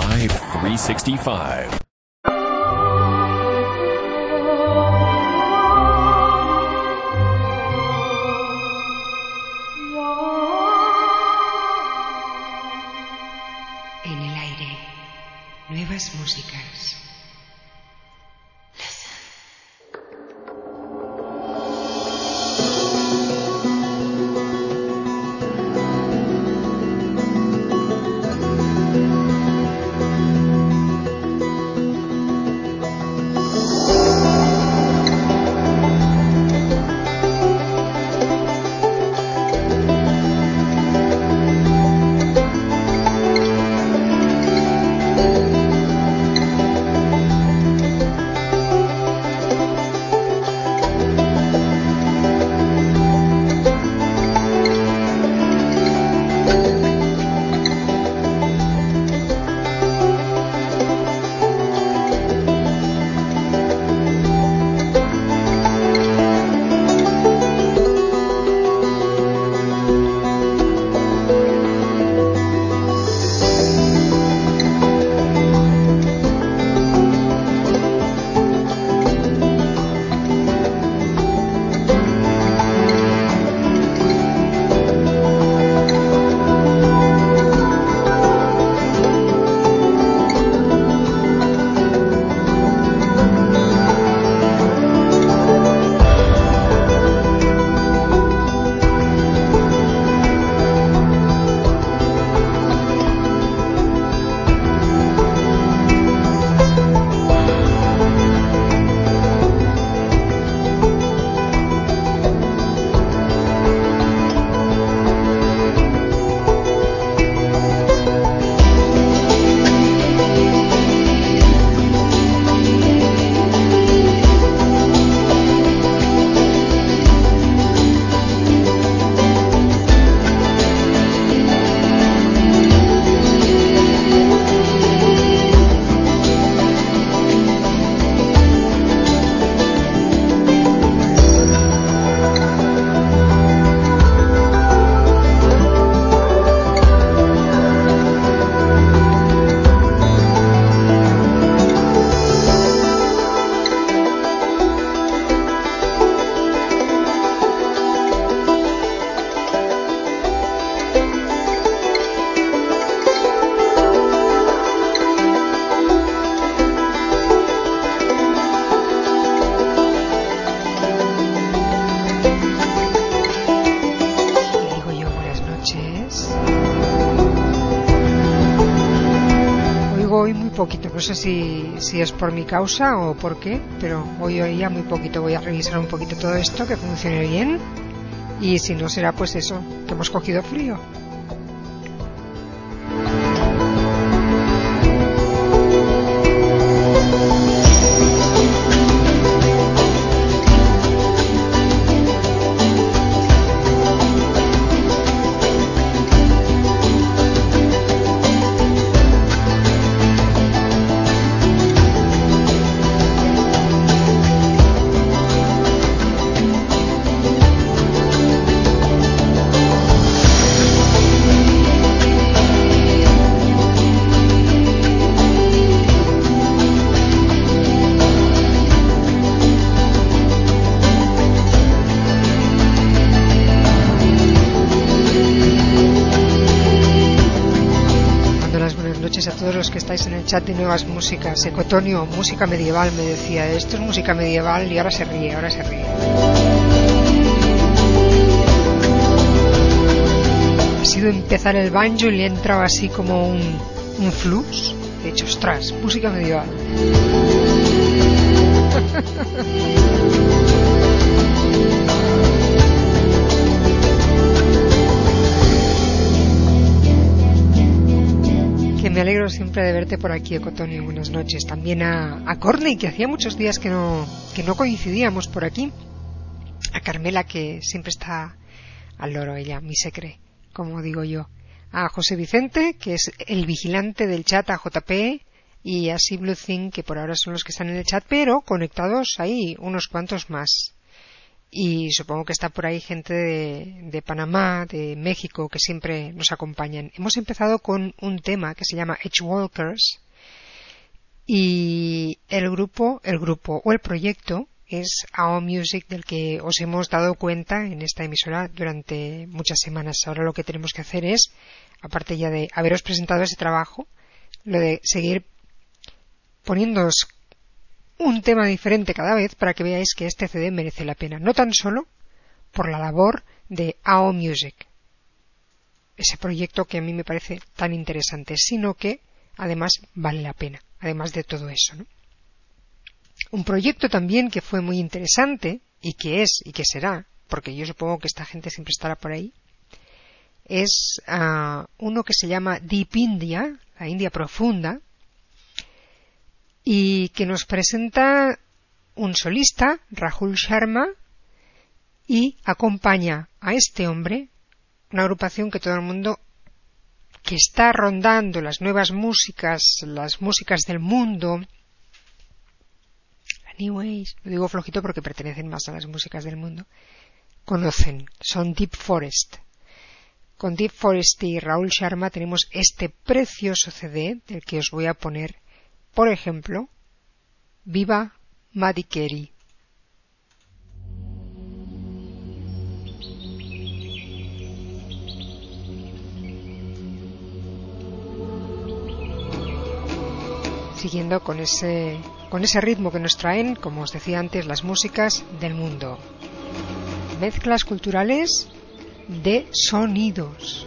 Live 365. En el aire, nuevas músicas. Sé si, si es por mi causa o por qué, pero hoy oía muy poquito. Voy a revisar un poquito todo esto, que funcione bien. Y si no será pues eso, que hemos cogido frío. A todos los que estáis en el chat de Nuevas Músicas. Ecotonio, música medieval, me decía. Esto es música medieval y ahora se ríe, ahora se ríe. Ha sido empezar el banjo y le ha entrado así como un, un flux. De hecho, ostras, música medieval. me alegro siempre de verte por aquí, Ecotonio. Buenas noches. También a, a Corney, que hacía muchos días que no, que no coincidíamos por aquí. A Carmela, que siempre está al loro, ella, mi secre, como digo yo. A José Vicente, que es el vigilante del chat, a JP, y a Blue Thing, que por ahora son los que están en el chat, pero conectados ahí unos cuantos más. Y supongo que está por ahí gente de, Panamá, de México, que siempre nos acompañan. Hemos empezado con un tema que se llama Edge Walkers y el grupo, el grupo o el proyecto es AO Music del que os hemos dado cuenta en esta emisora durante muchas semanas. Ahora lo que tenemos que hacer es, aparte ya de haberos presentado ese trabajo, lo de seguir poniéndoos un tema diferente cada vez para que veáis que este CD merece la pena, no tan solo por la labor de AO Music, ese proyecto que a mí me parece tan interesante, sino que además vale la pena, además de todo eso. Un proyecto también que fue muy interesante y que es y que será, porque yo supongo que esta gente siempre estará por ahí, es ah, uno que se llama Deep India, la India profunda, y que nos presenta un solista, Rahul Sharma, y acompaña a este hombre, una agrupación que todo el mundo que está rondando las nuevas músicas, las músicas del mundo, Age, lo digo flojito porque pertenecen más a las músicas del mundo, conocen, son Deep Forest. Con Deep Forest y Rahul Sharma tenemos este precioso CD del que os voy a poner por ejemplo, viva Madikeri. Siguiendo con ese, con ese ritmo que nos traen, como os decía antes, las músicas del mundo. Mezclas culturales de sonidos.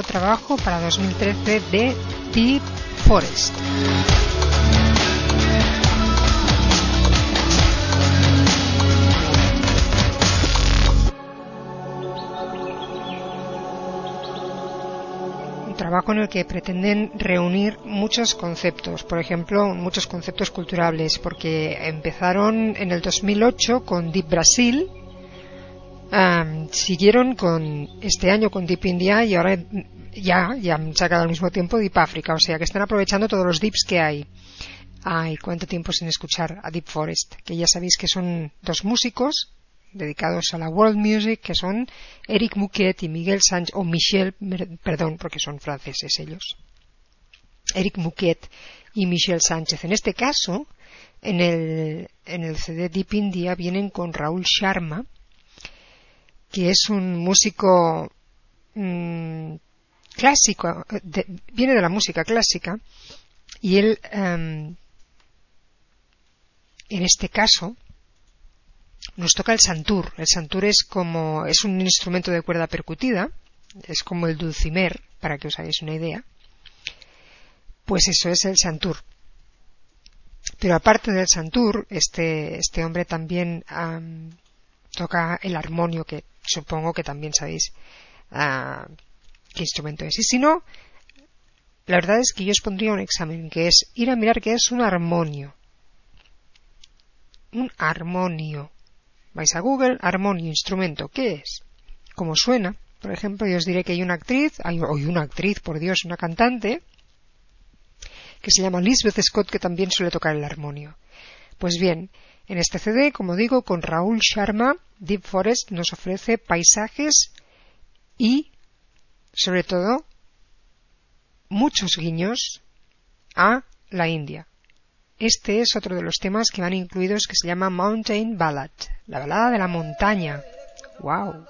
Trabajo para 2013 de Deep Forest. Un trabajo en el que pretenden reunir muchos conceptos, por ejemplo, muchos conceptos culturales, porque empezaron en el 2008 con Deep Brasil, siguieron con este año con Deep India y ahora ya, ya han sacado al mismo tiempo Deep Africa, o sea que están aprovechando todos los dips que hay. Ay, cuánto tiempo sin escuchar a Deep Forest, que ya sabéis que son dos músicos dedicados a la world music, que son Eric Mouquet y Miguel Sánchez, o Michel, perdón, porque son franceses ellos. Eric Mouquet y Michel Sánchez. En este caso, en el, en el CD Deep India vienen con Raúl Sharma, que es un músico mmm, clásico, de, viene de la música clásica, y él, um, en este caso, nos toca el santur. El santur es como, es un instrumento de cuerda percutida, es como el dulcimer, para que os hagáis una idea. Pues eso es el santur. Pero aparte del santur, este, este hombre también um, toca el armonio, que supongo que también sabéis uh, qué instrumento es. Y si no, la verdad es que yo os pondría un examen, que es ir a mirar qué es un armonio. Un armonio. Vais a Google, armonio, instrumento, ¿qué es? ¿Cómo suena? Por ejemplo, yo os diré que hay una actriz, hay, hay una actriz, por Dios, una cantante, que se llama Lisbeth Scott, que también suele tocar el armonio. Pues bien, en este CD, como digo, con Raúl Sharma, Deep Forest nos ofrece paisajes y, sobre todo, muchos guiños a la India. Este es otro de los temas que van incluidos que se llama Mountain Ballad, la balada de la montaña. ¡Wow!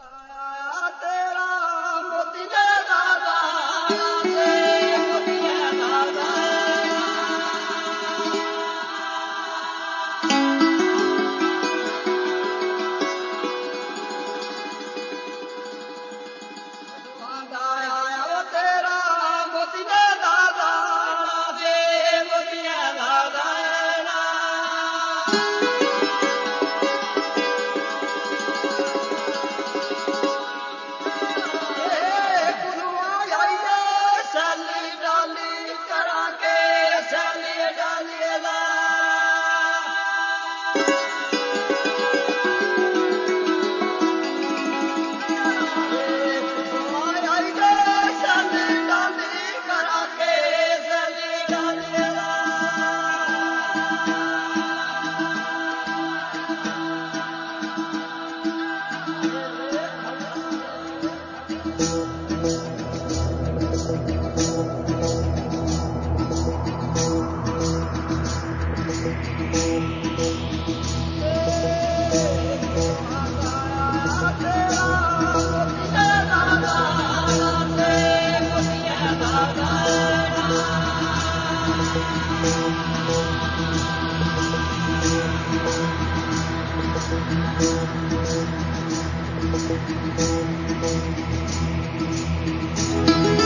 Thank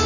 you.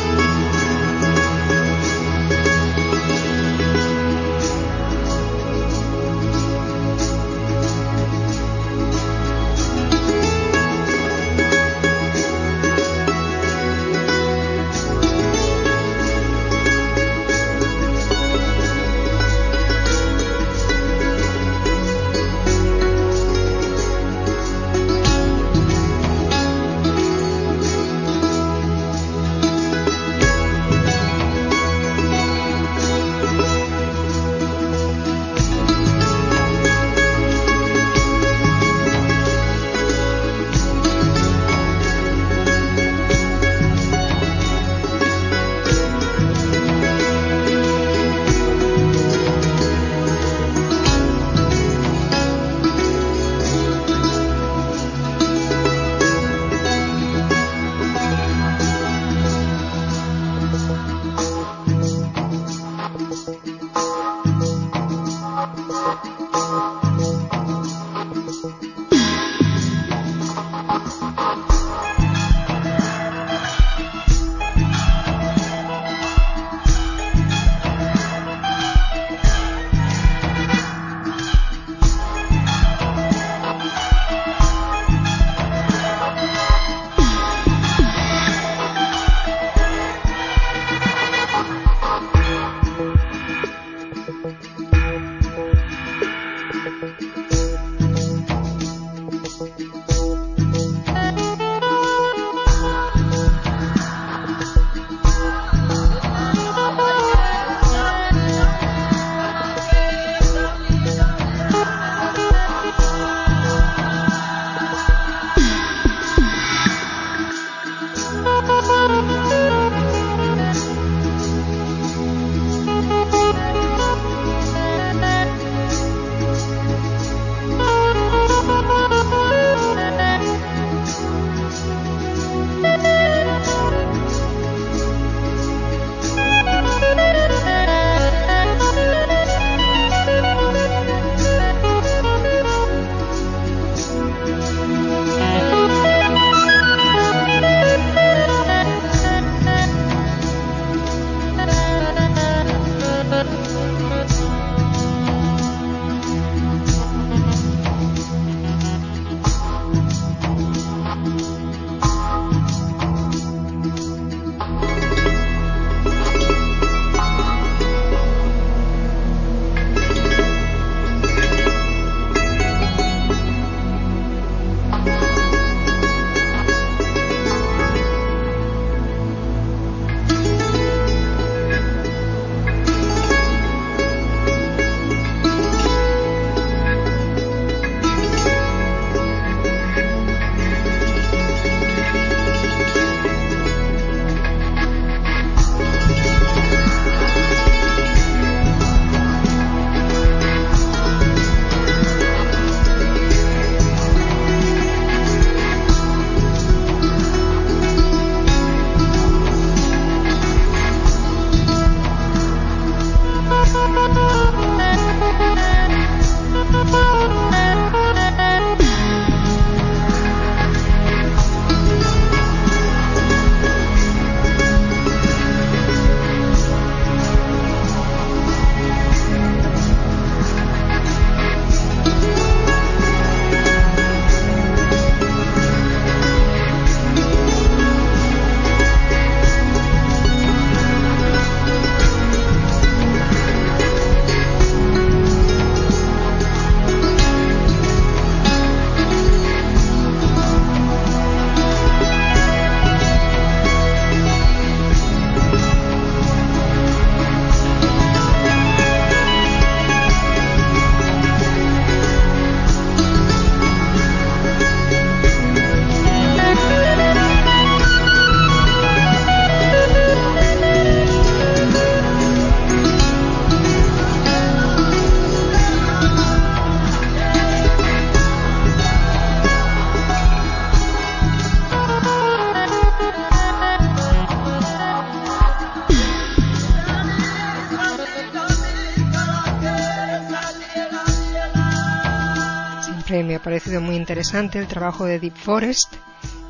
Interesante el trabajo de Deep Forest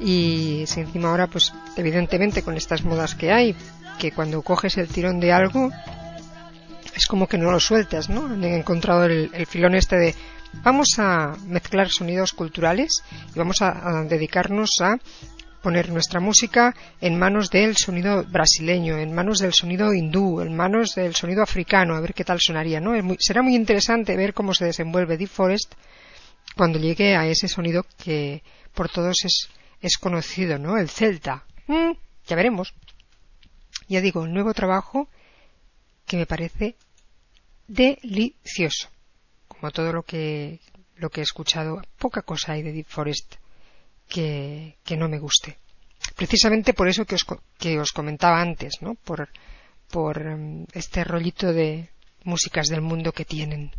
y si encima ahora pues evidentemente con estas modas que hay que cuando coges el tirón de algo es como que no lo sueltas, ¿no? Han encontrado el, filón este de vamos a mezclar sonidos culturales y vamos a, dedicarnos a poner nuestra música en manos del sonido brasileño, en manos del sonido hindú, en manos del sonido africano, a ver qué tal sonaría, ¿no? será muy interesante ver cómo se desenvuelve Deep Forest cuando llegue a ese sonido que por todos es, es conocido, ¿no? El celta. Mm, ya veremos. Ya digo, el nuevo trabajo que me parece delicioso. Como todo lo que, lo que he escuchado, poca cosa hay de Deep Forest que, que no me guste. Precisamente por eso que os, que os comentaba antes, ¿no? Por, por mm, este rollito de músicas del mundo que tienen.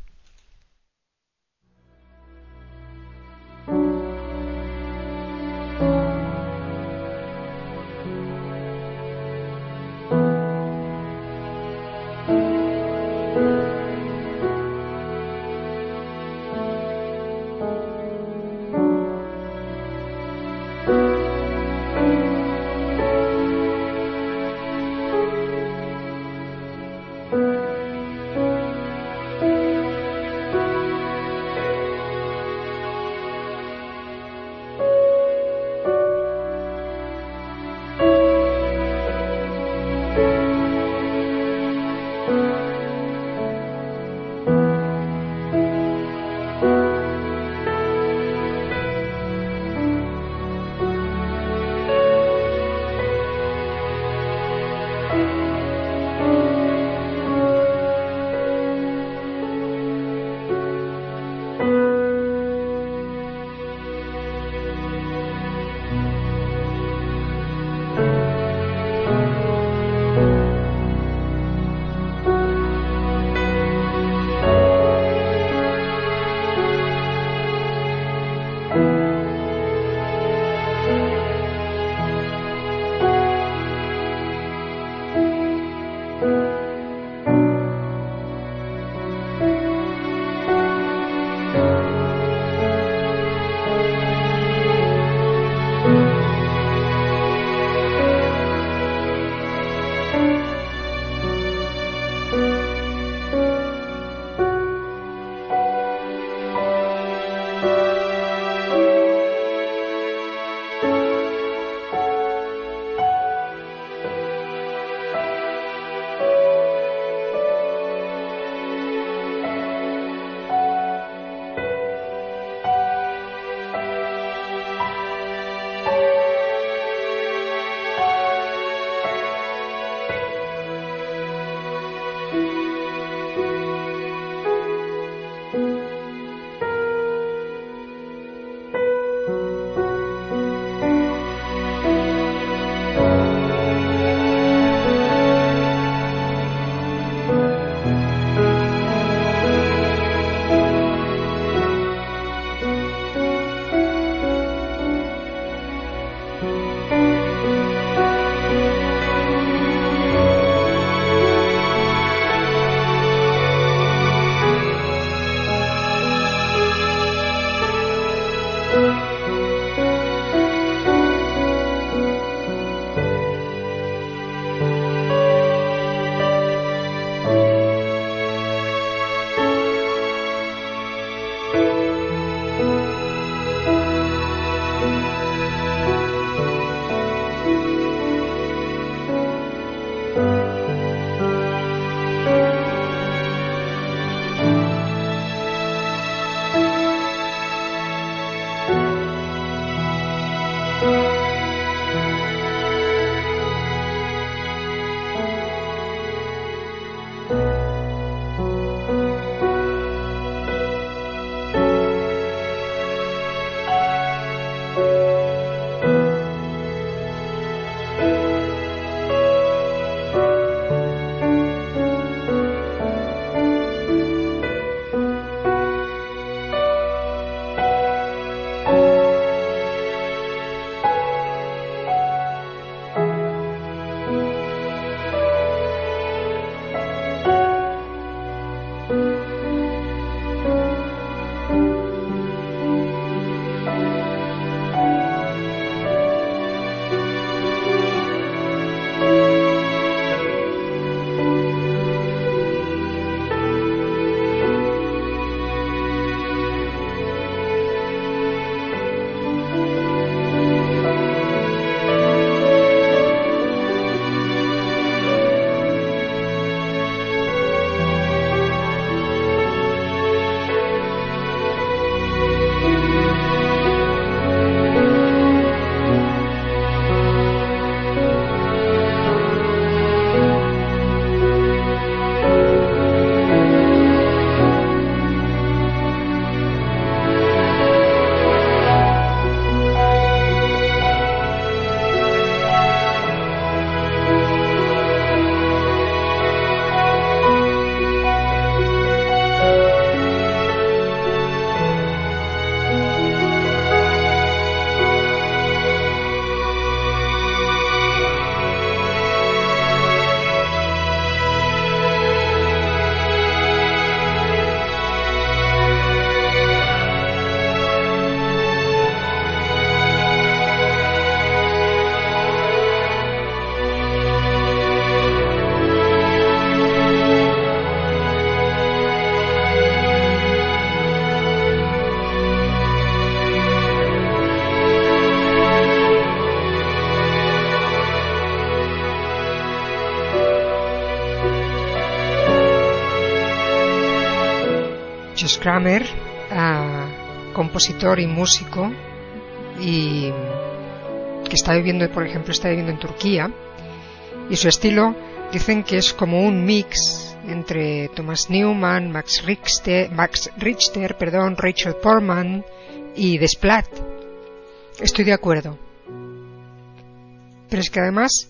Kramer, compositor y músico, y que está viviendo, por ejemplo, está viviendo en Turquía, y su estilo dicen que es como un mix entre Thomas Newman, Max Richter, Max Richter perdón, Rachel Portman y Desplat. Estoy de acuerdo. Pero es que además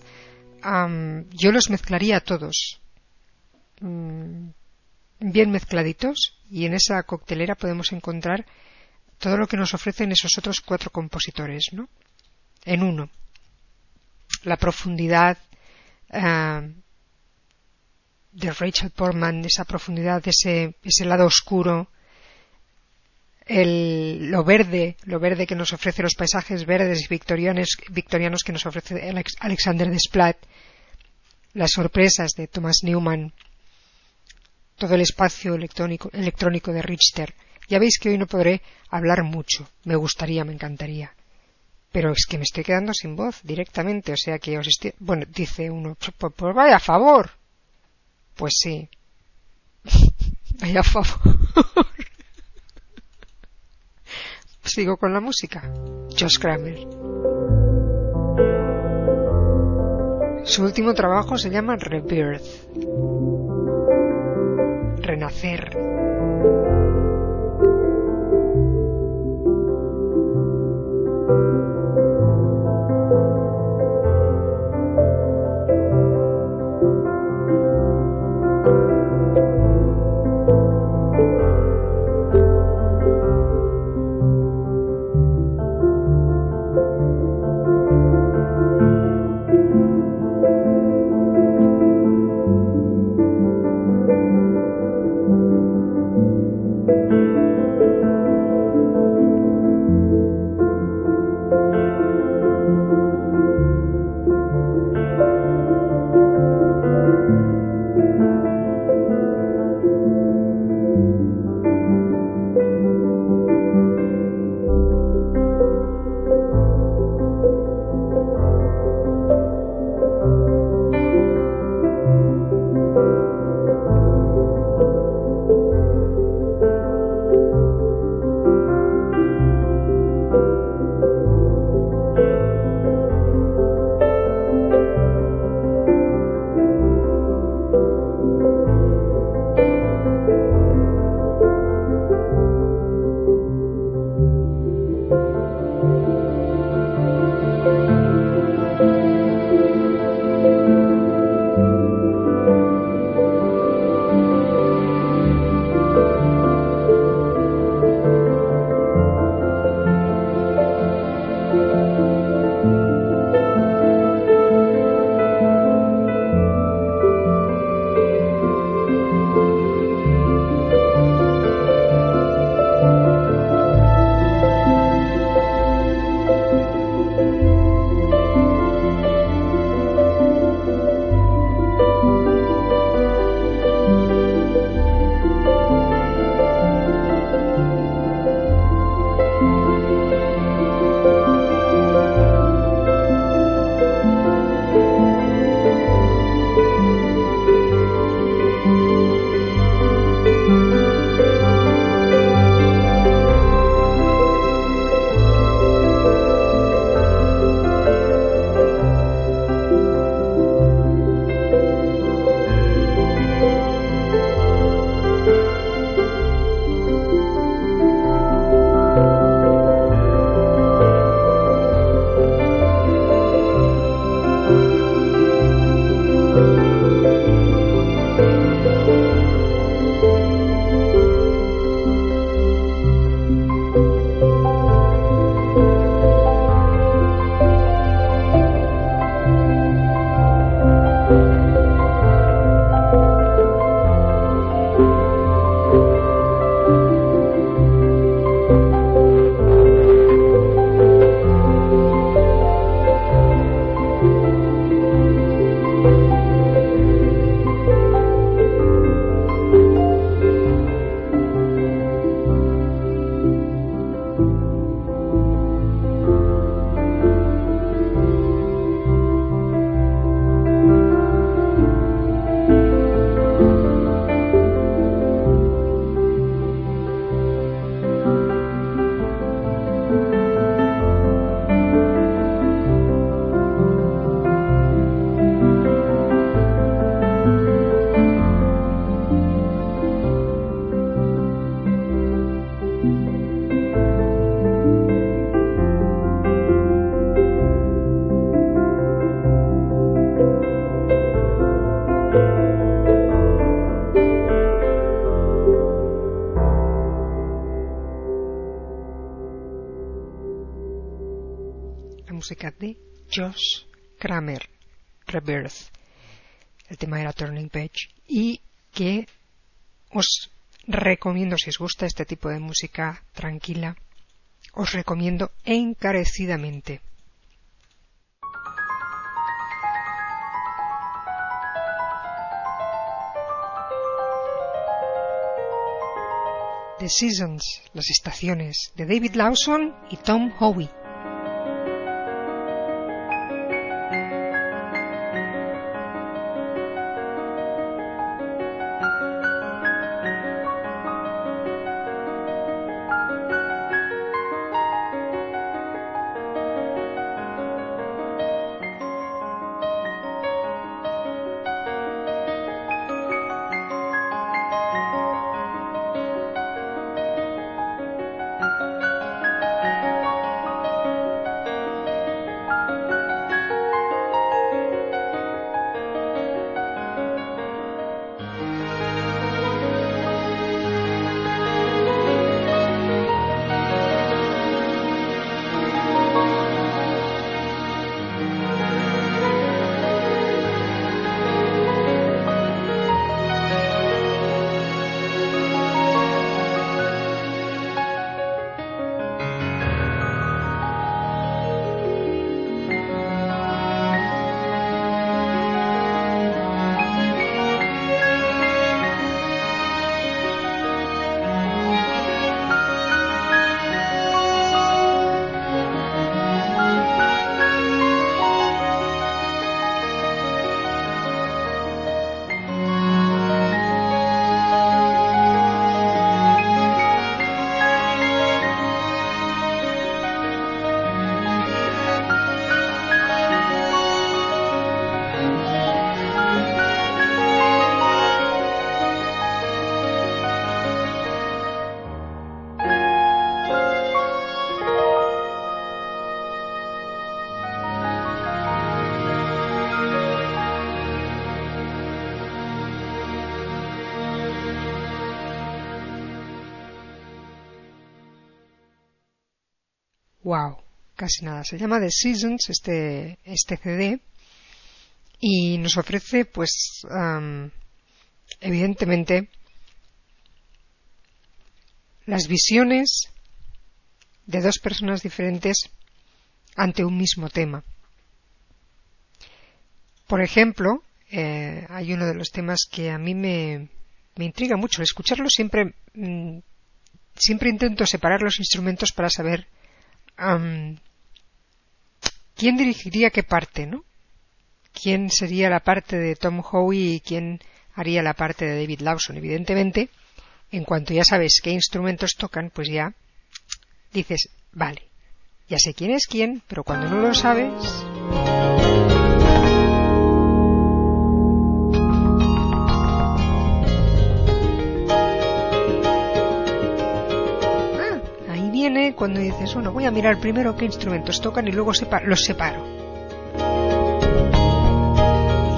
yo los mezclaría a todos. Mm, bien mezcladitos y en esa coctelera podemos encontrar todo lo que nos ofrecen esos otros cuatro compositores, ¿no? En uno. La profundidad eh, de Rachel Portman, esa profundidad, ese, ese lado oscuro, el, lo verde, lo verde que nos ofrece los paisajes verdes y victorianos, victorianos que nos ofrece Alexander Desplat, las sorpresas de Thomas Newman, todo el espacio electrónico, electrónico de Richter. Ya veis que hoy no podré hablar mucho, me gustaría, me encantaría. Pero es que me estoy quedando sin voz directamente, o sea que os estoy... Bueno, dice uno, pues, pues vaya a favor. Pues sí. vaya a favor. Sigo con la música. Josh Kramer. Su último trabajo se llama Rebirth renacer. Si os gusta este tipo de música tranquila, os recomiendo encarecidamente. The Seasons, las estaciones, de David Lawson y Tom Howe. Wow, casi nada. Se llama The Seasons este, este CD y nos ofrece, pues, evidentemente, las visiones de dos personas diferentes ante un mismo tema. Por ejemplo, eh, hay uno de los temas que a mí me, me intriga mucho. Escucharlo siempre, mm, siempre intento separar los instrumentos para saber ¿quién dirigiría qué parte, no? ¿Quién sería la parte de Tom Howe y quién haría la parte de David Lawson? Evidentemente, en cuanto ya sabes qué instrumentos tocan, pues ya dices, vale, ya sé quién es quién, pero cuando no lo sabes... cuando dices, bueno, voy a mirar primero qué instrumentos tocan y luego los separo.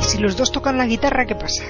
Y si los dos tocan la guitarra, ¿qué pasa?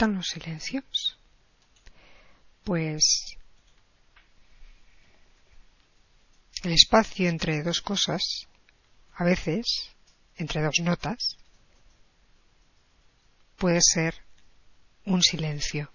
Gustan los silencios? Pues el espacio entre dos cosas, a veces, entre dos notas, puede ser un silencio.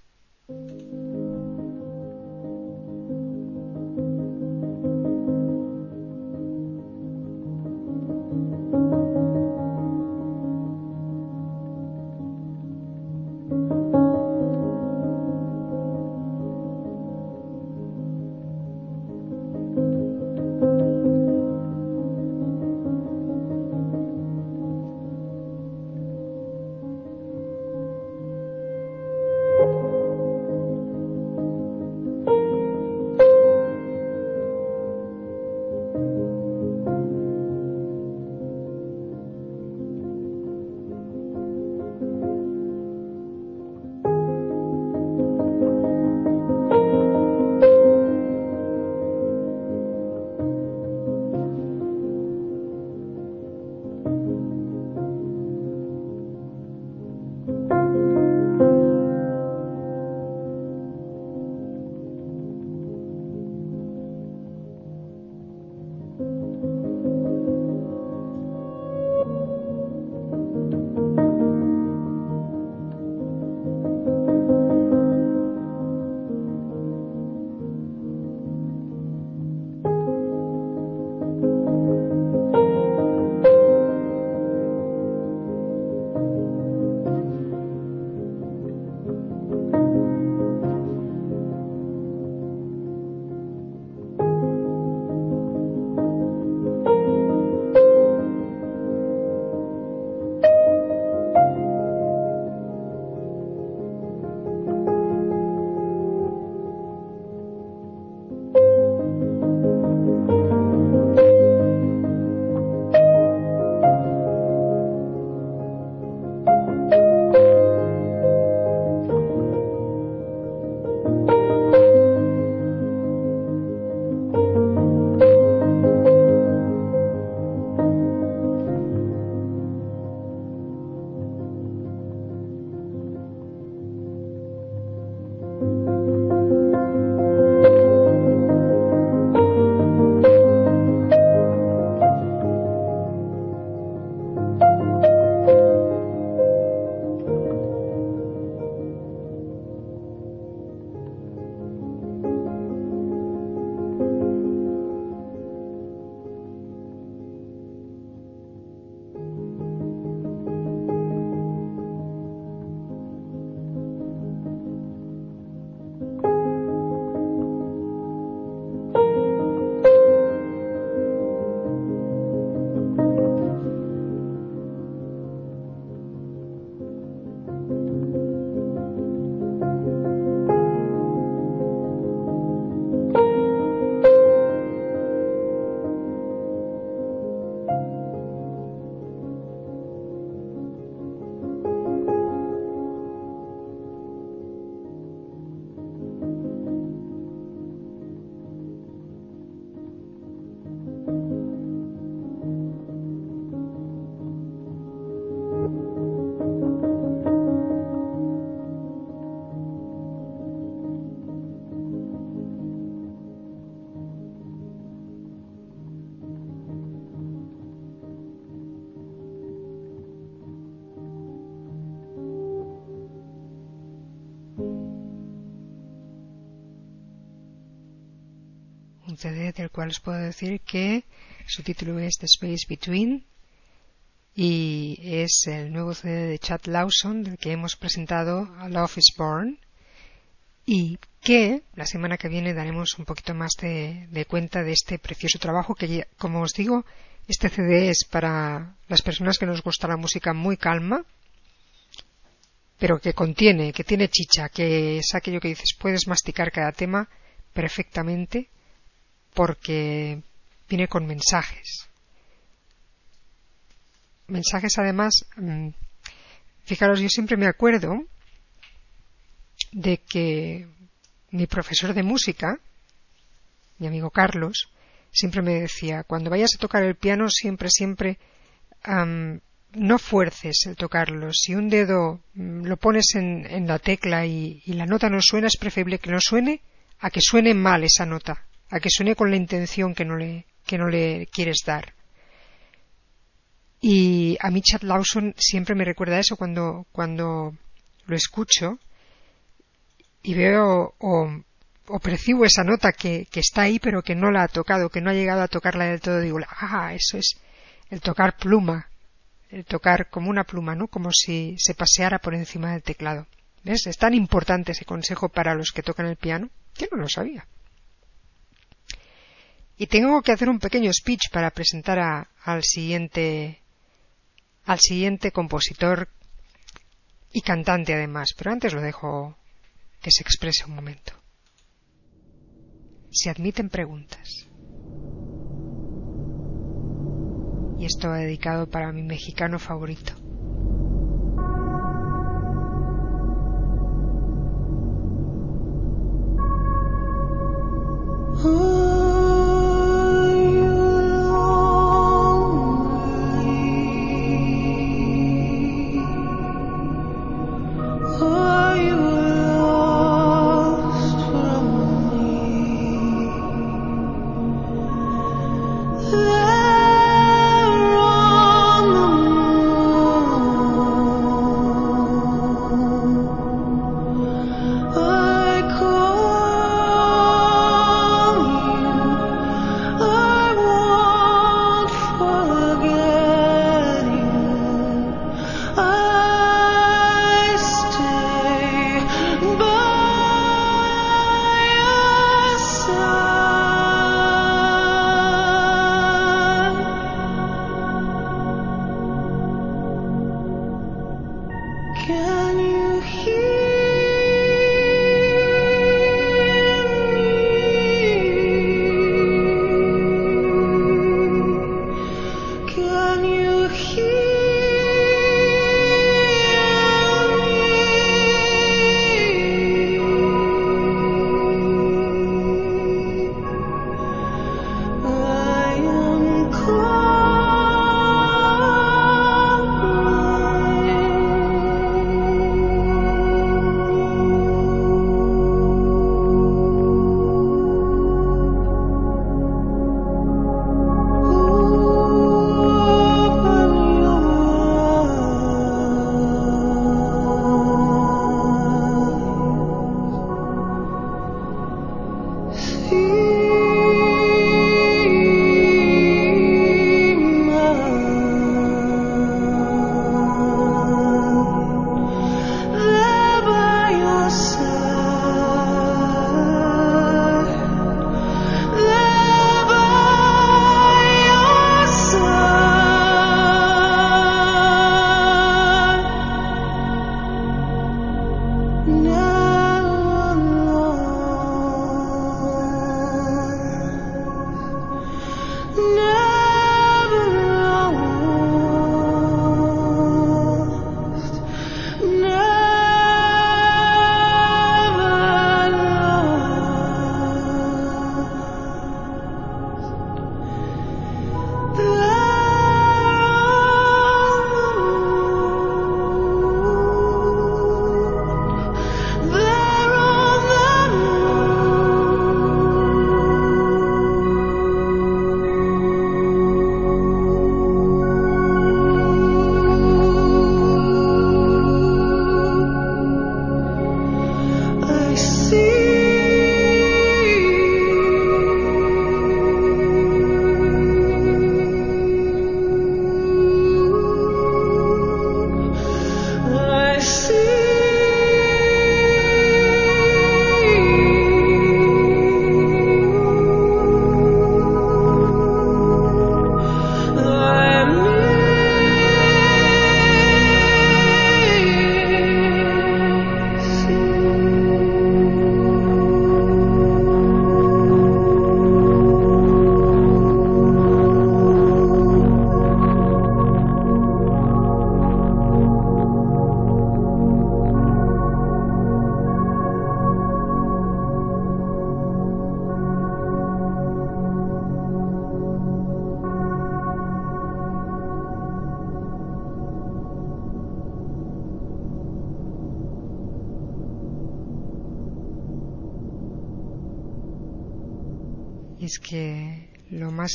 CD del cual os puedo decir que su título es The Space Between y es el nuevo CD de Chad Lawson del que hemos presentado a Love is Born y que la semana que viene daremos un poquito más de, de cuenta de este precioso trabajo que, como os digo, este CD es para las personas que nos gusta la música muy calma, pero que contiene, que tiene chicha, que es aquello que dices, puedes masticar cada tema perfectamente porque viene con mensajes. Mensajes además, mm, fijaros, yo siempre me acuerdo de que mi profesor de música, mi amigo Carlos, siempre me decía, cuando vayas a tocar el piano, siempre, siempre no fuerces el tocarlo. Si un dedo mm, lo pones en, la tecla y, la nota no suena, es preferible que no suene a que suene mal esa nota, a que suene con la intención que no le, que no le quieres dar. Y a mí Chad Lawson siempre me recuerda eso cuando, cuando lo escucho y veo o, percibo esa nota que, que, está ahí pero que no la ha tocado, que no ha llegado a tocarla del todo. Digo, ah, eso es el tocar pluma, el tocar como una pluma, ¿no? Como si se paseara por encima del teclado. ¿Ves? Es tan importante ese consejo para los que tocan el piano que no lo sabía y tengo que hacer un pequeño speech para presentar a, al siguiente al siguiente compositor y cantante además, pero antes lo dejo que se exprese un momento. Se admiten preguntas. Y esto va dedicado para mi mexicano favorito. Oh.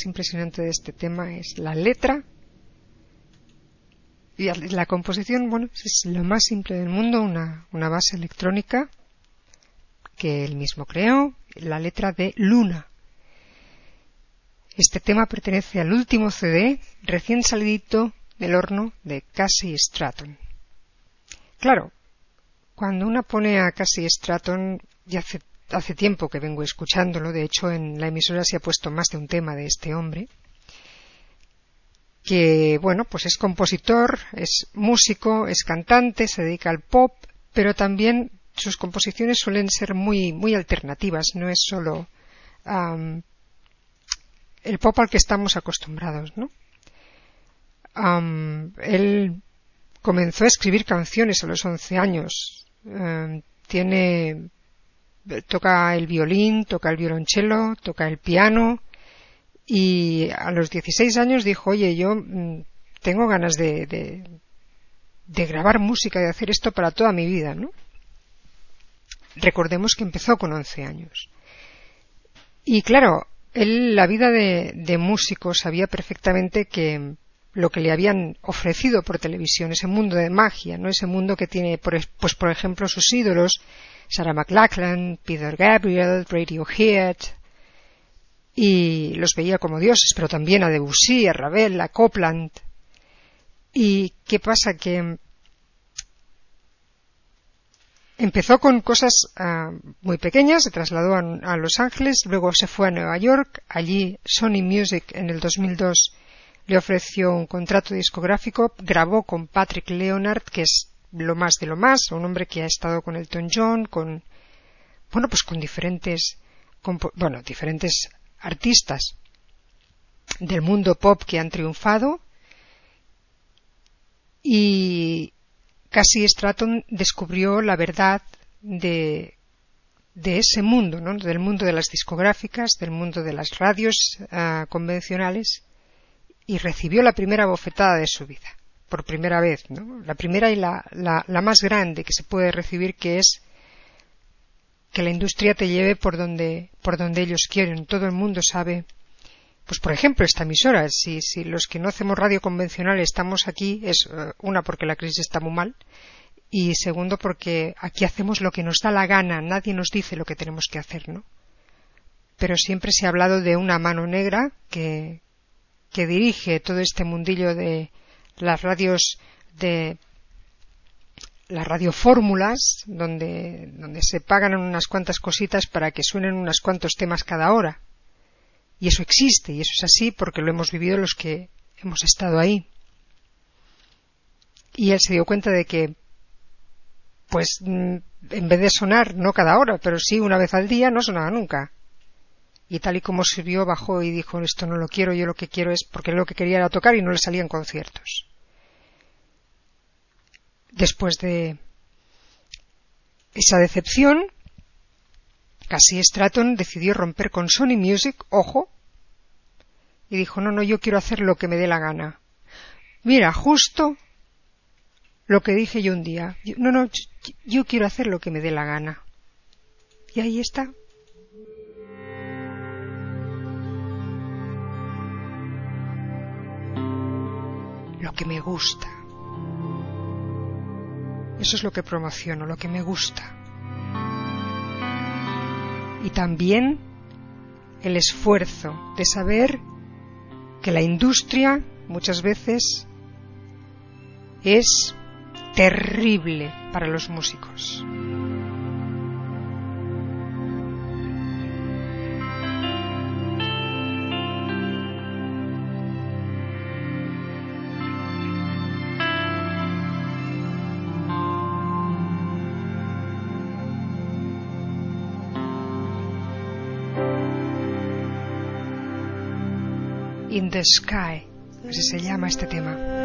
Impresionante de este tema es la letra y la composición, bueno, es lo más simple del mundo, una, base electrónica que él mismo creó, la letra de Luna. Este tema pertenece al último CD recién salidito del horno de Cassie Stratton. Claro, cuando una pone a Cassie Stratton, ya hace, hace tiempo que vengo escuchándolo, de hecho en la emisora se ha puesto más de un tema de este hombre, que bueno, pues es compositor, es músico, es cantante, se dedica al pop, pero también sus composiciones suelen ser muy, muy alternativas, no es solo el pop al que estamos acostumbrados, ¿no? él comenzó a escribir canciones a los 11 años. tiene toca el violín, toca el violonchelo, toca el piano y a los 16 años dijo, oye, yo mm, tengo ganas de, de, de grabar música, de hacer esto para toda mi vida, ¿no? Recordemos que empezó con 11 años. Y claro, él, la vida de, de músico, sabía perfectamente que lo que le habían ofrecido por televisión, ese mundo de magia, ¿no? Ese mundo que tiene, pues por ejemplo, sus ídolos, Sarah McLachlan, Peter Gabriel, Radiohead, y los veía como dioses, pero también a Debussy, a Ravel, a Copland. ¿Y qué pasa? Que Empezó con cosas uh, muy pequeñas, se trasladó a, a, Los Ángeles, luego se fue a Nueva York, allí Sony Music en el 2002 le ofreció un contrato discográfico, grabó con Patrick Leonard, que es lo más de lo más, un hombre que ha estado con Elton John, con bueno, pues con diferentes bueno, diferentes artistas del mundo pop que han triunfado y Cassie Stratton descubrió la verdad de, de ese mundo, ¿no? del mundo de las discográficas, del mundo de las radios uh, convencionales, y recibió la primera bofetada de su vida, por primera vez, ¿no? la primera y la, la, la más grande que se puede recibir, que es que la industria te lleve por donde, por donde ellos quieren. Todo el mundo sabe pues por ejemplo esta emisora si, si los que no hacemos radio convencional estamos aquí es uh, una porque la crisis está muy mal y segundo porque aquí hacemos lo que nos da la gana nadie nos dice lo que tenemos que hacer no pero siempre se ha hablado de una mano negra que que dirige todo este mundillo de las radios de las radiofórmulas donde, donde se pagan unas cuantas cositas para que suenen unos cuantos temas cada hora y eso existe, y eso es así porque lo hemos vivido los que hemos estado ahí. Y él se dio cuenta de que, pues, mm, en vez de sonar, no cada hora, pero sí una vez al día, no sonaba nunca. Y tal y como vio, bajó y dijo, esto no lo quiero, yo lo que quiero es, porque lo que quería era tocar y no le salían conciertos. Después de esa decepción, Casi Stratton decidió romper con Sony Music, ojo, y dijo, no, no, yo quiero hacer lo que me dé la gana. Mira, justo lo que dije yo un día. no, no, yo quiero hacer lo que me dé la gana. Y ahí está. Lo que me gusta. Eso es lo que promociono, lo que me gusta y también el esfuerzo de saber que la industria muchas veces es terrible para los músicos. In the Sky, así se llama este tema.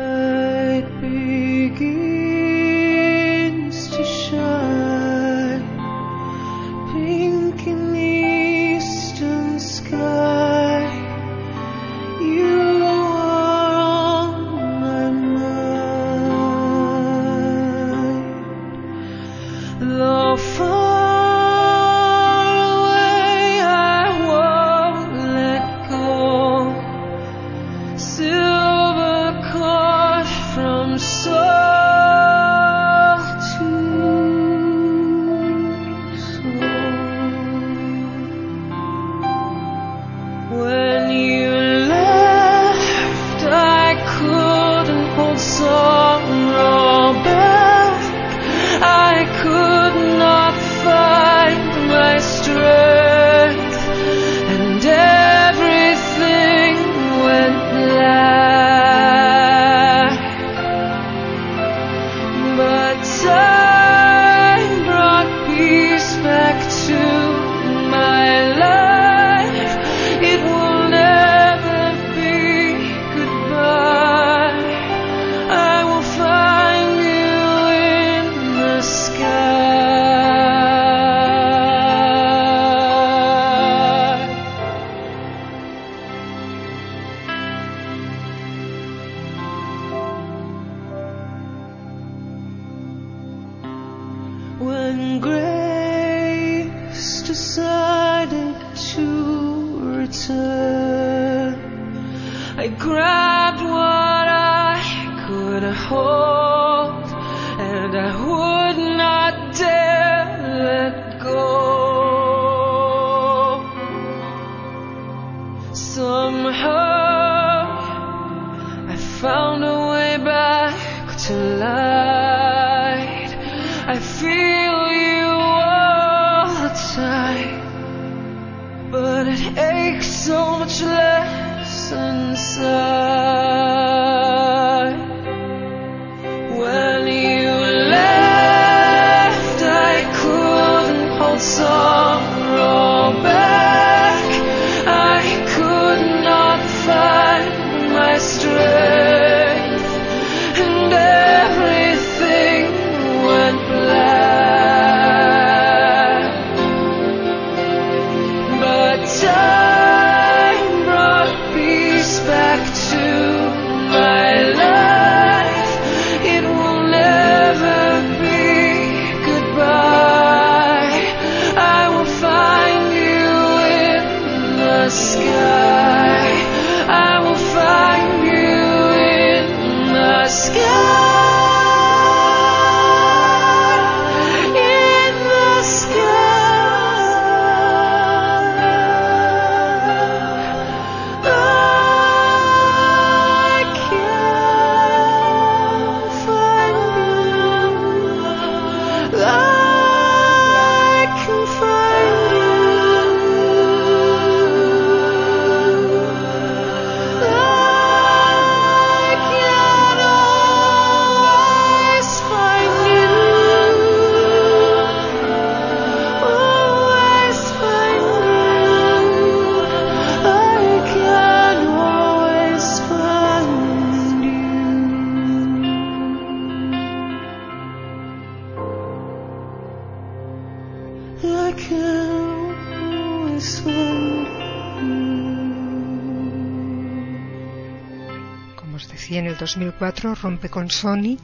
2004 rompe con Sony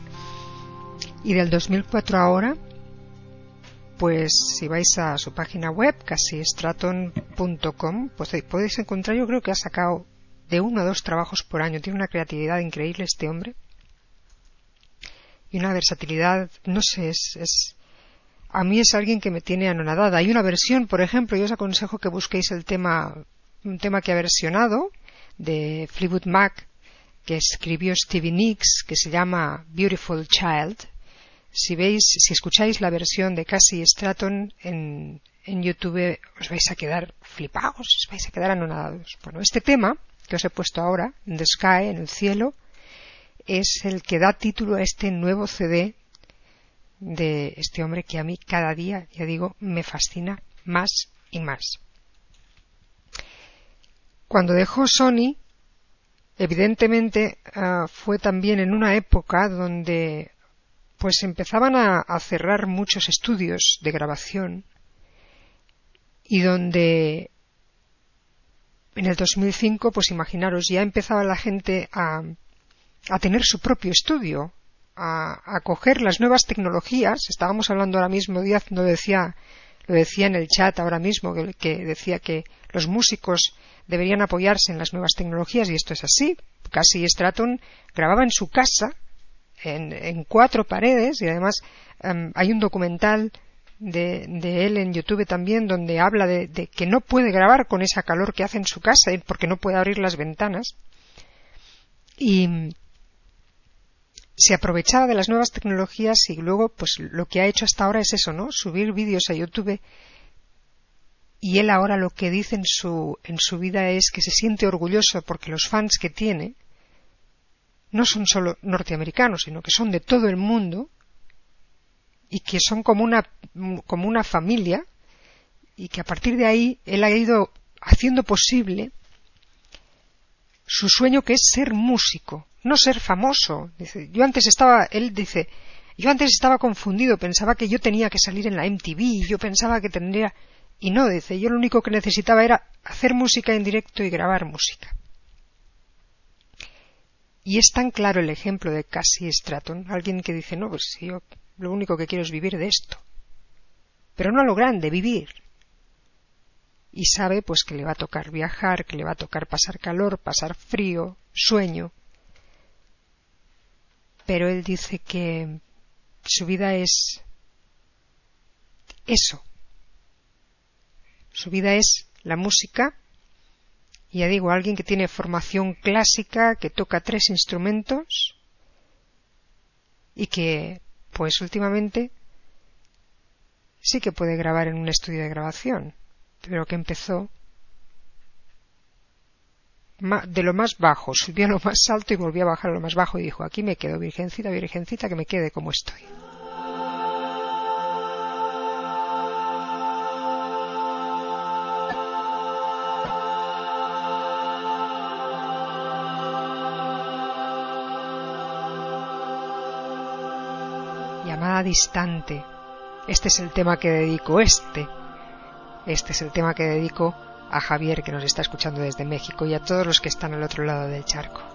y del 2004 a ahora, pues si vais a su página web, casistraton.com, pues ahí podéis encontrar, yo creo que ha sacado de uno a dos trabajos por año. Tiene una creatividad increíble este hombre y una versatilidad, no sé, es, es a mí es alguien que me tiene anonadada. Hay una versión, por ejemplo, yo os aconsejo que busquéis el tema, un tema que ha versionado de Fleetwood Mac, que escribió Stevie Nicks, que se llama Beautiful Child. Si veis, si escucháis la versión de Cassie Stratton en, en YouTube, os vais a quedar flipados, os vais a quedar anonadados. Bueno, este tema que os he puesto ahora, in the sky, en el cielo, es el que da título a este nuevo CD de este hombre que a mí cada día, ya digo, me fascina más y más. Cuando dejó Sony, evidentemente uh, fue también en una época donde pues empezaban a, cerrar muchos estudios de grabación y donde en el 2005 pues imaginaros ya empezaba la gente a, a tener su propio estudio a, coger las nuevas tecnologías. Estábamos hablando ahora mismo Díaz no decía lo decía en el chat ahora mismo que decía que los músicos deberían apoyarse en las nuevas tecnologías y esto es así Cassie Stratton grababa en su casa en, en cuatro paredes y además um, hay un documental de, él en YouTube también donde habla de, que no puede grabar con esa calor que hace en su casa porque no puede abrir las ventanas y se aprovechaba de las nuevas tecnologías y luego pues lo que ha hecho hasta ahora es eso, ¿no? Subir vídeos a YouTube y él ahora lo que dice en su, en su vida es que se siente orgulloso porque los fans que tiene no son solo norteamericanos, sino que son de todo el mundo y que son como una, como una familia y que a partir de ahí él ha ido haciendo posible su sueño que es ser músico, no ser famoso. Yo antes estaba, él dice, yo antes estaba confundido, pensaba que yo tenía que salir en la MTV, yo pensaba que tendría, y no, dice, yo lo único que necesitaba era hacer música en directo y grabar música. Y es tan claro el ejemplo de Cassie Stratton, alguien que dice, no, pues yo lo único que quiero es vivir de esto. pero no a lo grande, vivir. Y sabe pues que le va a tocar viajar, que le va a tocar pasar calor, pasar frío, sueño. Pero él dice que su vida es eso. Su vida es la música. Ya digo, alguien que tiene formación clásica, que toca tres instrumentos y que, pues últimamente, sí que puede grabar en un estudio de grabación, pero que empezó de lo más bajo, subió a lo más alto y volvió a bajar a lo más bajo y dijo, aquí me quedo, virgencita, virgencita, que me quede como estoy. Distante. Este es el tema que dedico, este. Este es el tema que dedico a Javier que nos está escuchando desde México y a todos los que están al otro lado del charco.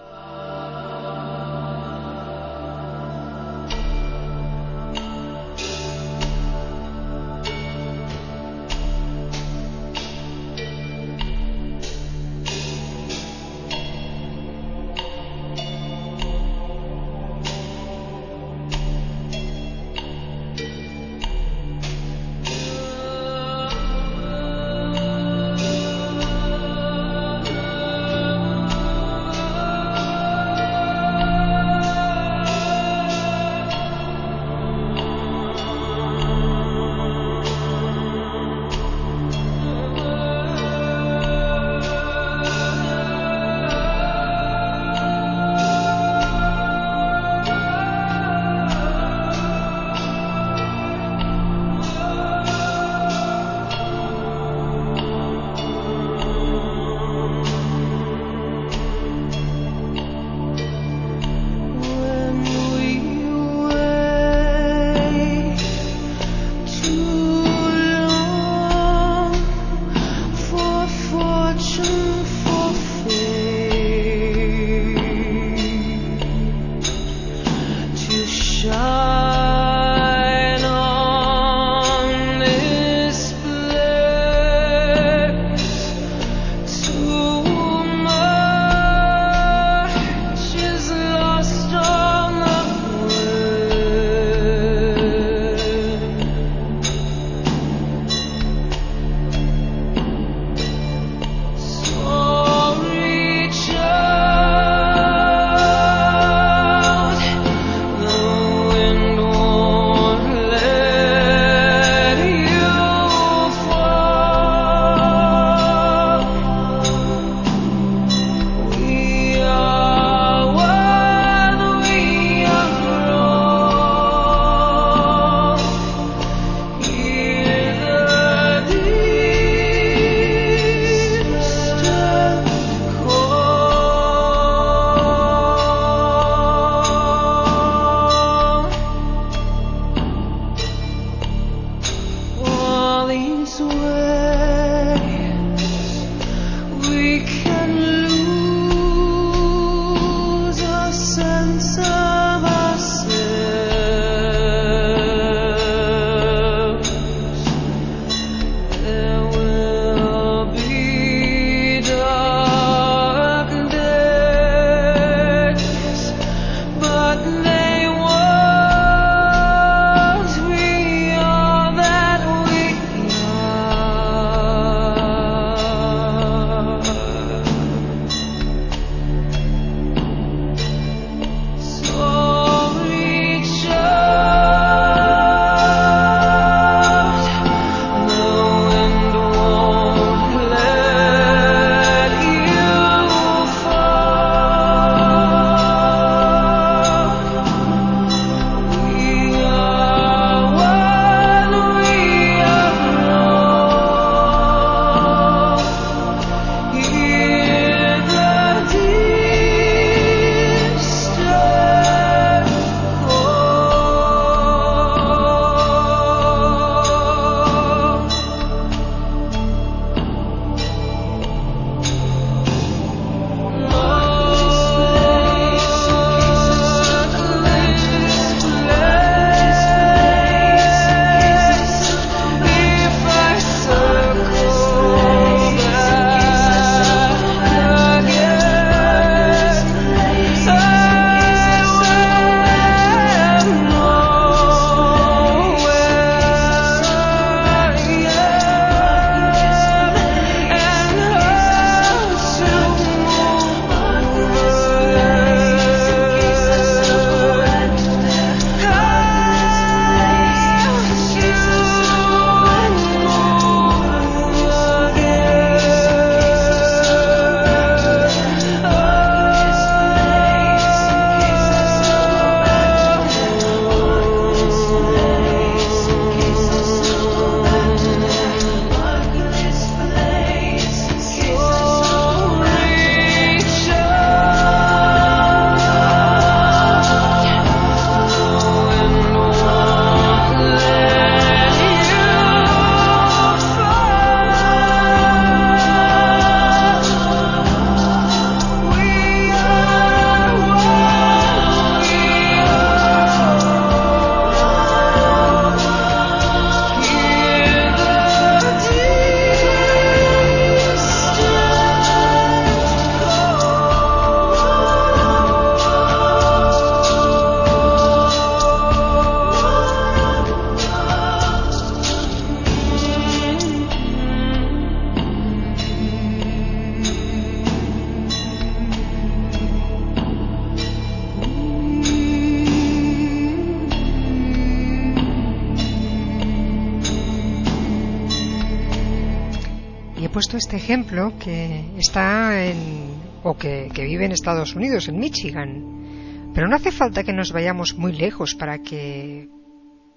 Que está en o que, que vive en Estados Unidos, en Michigan. Pero no hace falta que nos vayamos muy lejos para que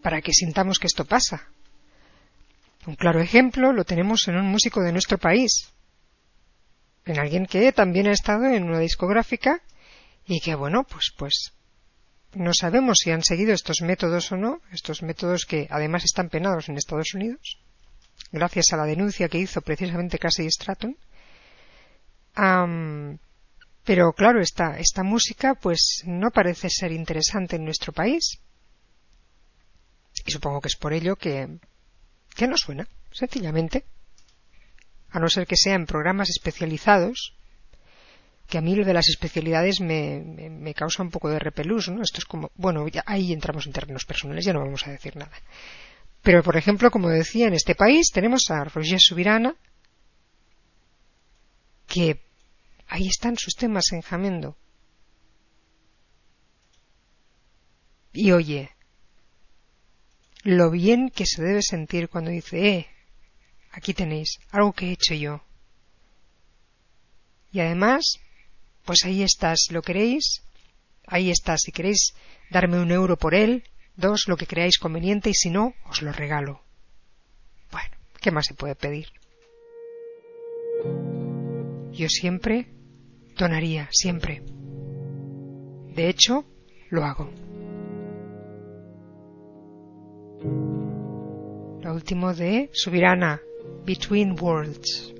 para que sintamos que esto pasa. Un claro ejemplo lo tenemos en un músico de nuestro país, en alguien que también ha estado en una discográfica y que bueno, pues pues no sabemos si han seguido estos métodos o no, estos métodos que además están penados en Estados Unidos, gracias a la denuncia que hizo precisamente Casey Stratton. pero claro, esta, esta música pues no parece ser interesante en nuestro país. Y supongo que es por ello que, que no suena, sencillamente. A no ser que sea en programas especializados que a mí lo de las especialidades me, me, causa un poco de repelús, ¿no? Esto es como, bueno, ya, ahí entramos en términos personales, ya no vamos a decir nada. Pero, por ejemplo, como decía, en este país tenemos a Roger Subirana, que ahí están sus temas en Jamendo. Y oye, lo bien que se debe sentir cuando dice, eh, aquí tenéis, algo que he hecho yo. Y además, pues ahí estás, ¿lo queréis? Ahí está, si queréis darme un euro por él, dos, lo que creáis conveniente, y si no, os lo regalo. Bueno, ¿qué más se puede pedir? Yo siempre donaría, siempre. De hecho, lo hago. Lo último de Subirana, Between Worlds.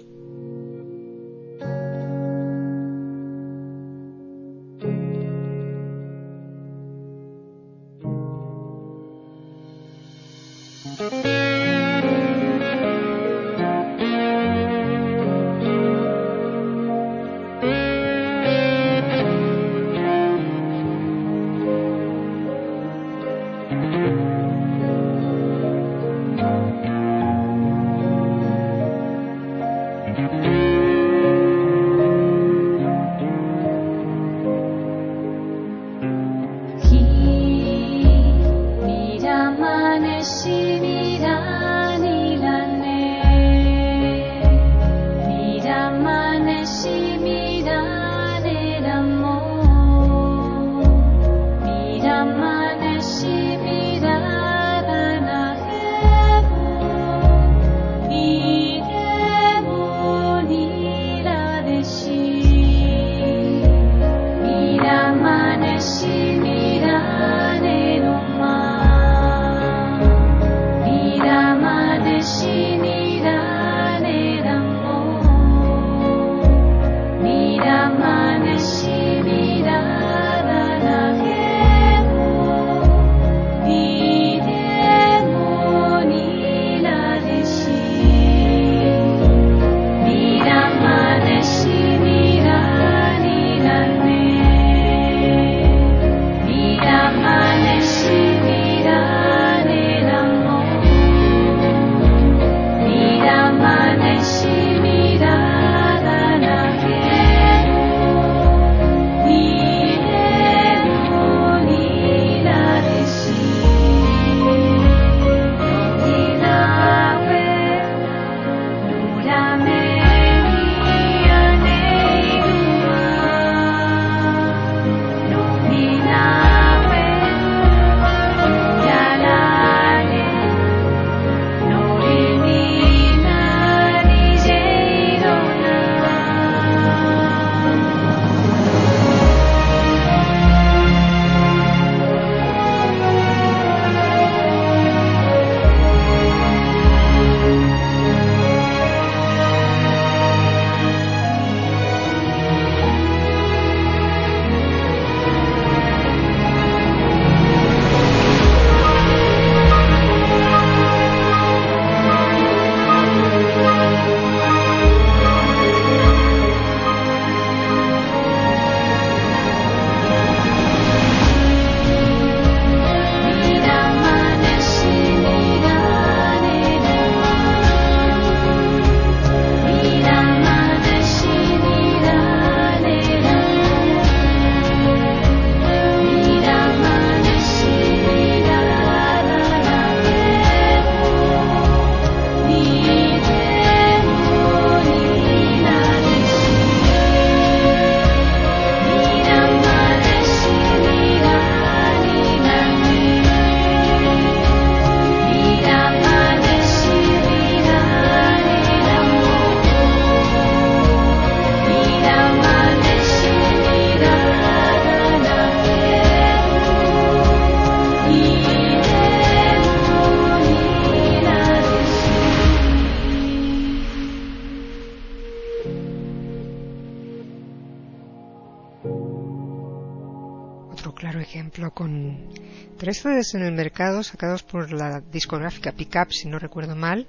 En el mercado sacados por la discográfica Pickup, si no recuerdo mal,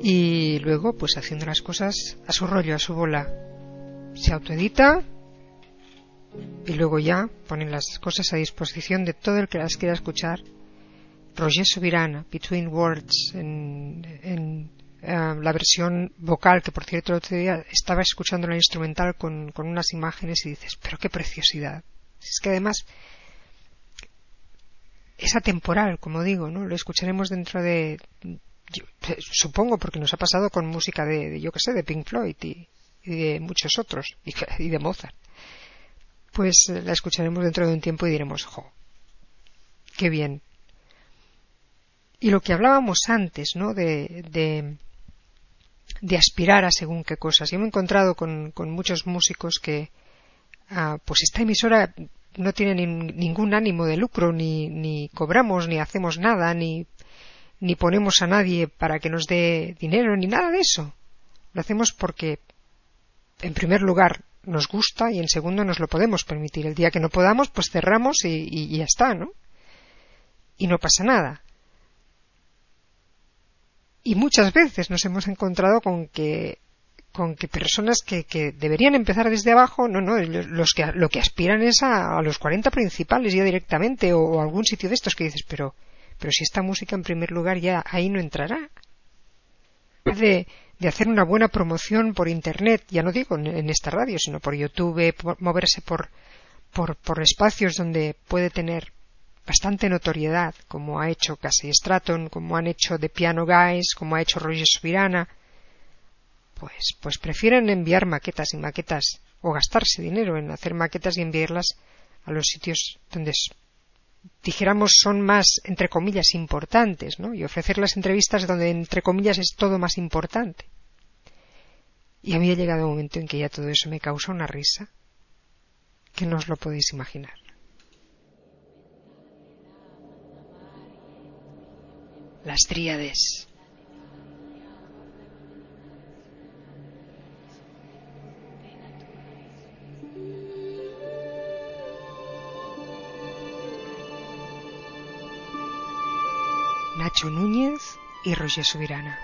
y luego pues haciendo las cosas a su rollo, a su bola. Se autoedita y luego ya ponen las cosas a disposición de todo el que las quiera escuchar. Roger Subirana, Between Words, en, en eh, la versión vocal, que por cierto el otro día estaba escuchando la instrumental con, con unas imágenes y dices, pero qué preciosidad. Es que además es atemporal, como digo, ¿no? Lo escucharemos dentro de, yo, supongo porque nos ha pasado con música de, yo que sé, de Pink Floyd y, de muchos otros, y, y, de Mozart. Pues la escucharemos dentro de un tiempo y diremos, jo, qué bien. Y lo que hablábamos antes, ¿no? De, de, de aspirar a según qué cosas. Yo me he encontrado con, con muchos músicos que, ah, pues esta emisora no tiene ni, ningún ánimo de lucro, ni, ni cobramos, ni hacemos nada, ni ni ponemos a nadie para que nos dé dinero, ni nada de eso. Lo hacemos porque, en primer lugar, nos gusta y en segundo nos lo podemos permitir. El día que no podamos, pues cerramos y, y, y ya está, ¿no? Y no pasa nada. Y muchas veces nos hemos encontrado con que con que personas que, que deberían empezar desde abajo, no, no, los que, lo que aspiran es a, los 40 principales ya directamente o, algún sitio de estos que dices, pero, pero si esta música en primer lugar ya ahí no entrará. De, de hacer una buena promoción por internet, ya no digo en, en esta radio, sino por YouTube, por, moverse por, por, por espacios donde puede tener bastante notoriedad, como ha hecho Casey Stratton, como han hecho The Piano Guys, como ha hecho Roger Subirana, pues, pues prefieren enviar maquetas y maquetas o gastarse dinero en hacer maquetas y enviarlas a los sitios donde dijéramos son más entre comillas importantes, ¿no? Y ofrecer las entrevistas donde entre comillas es todo más importante. Y a mí ha llegado un momento en que ya todo eso me causa una risa que no os lo podéis imaginar. Las tríades. Nacho Núñez y Roger Subirana.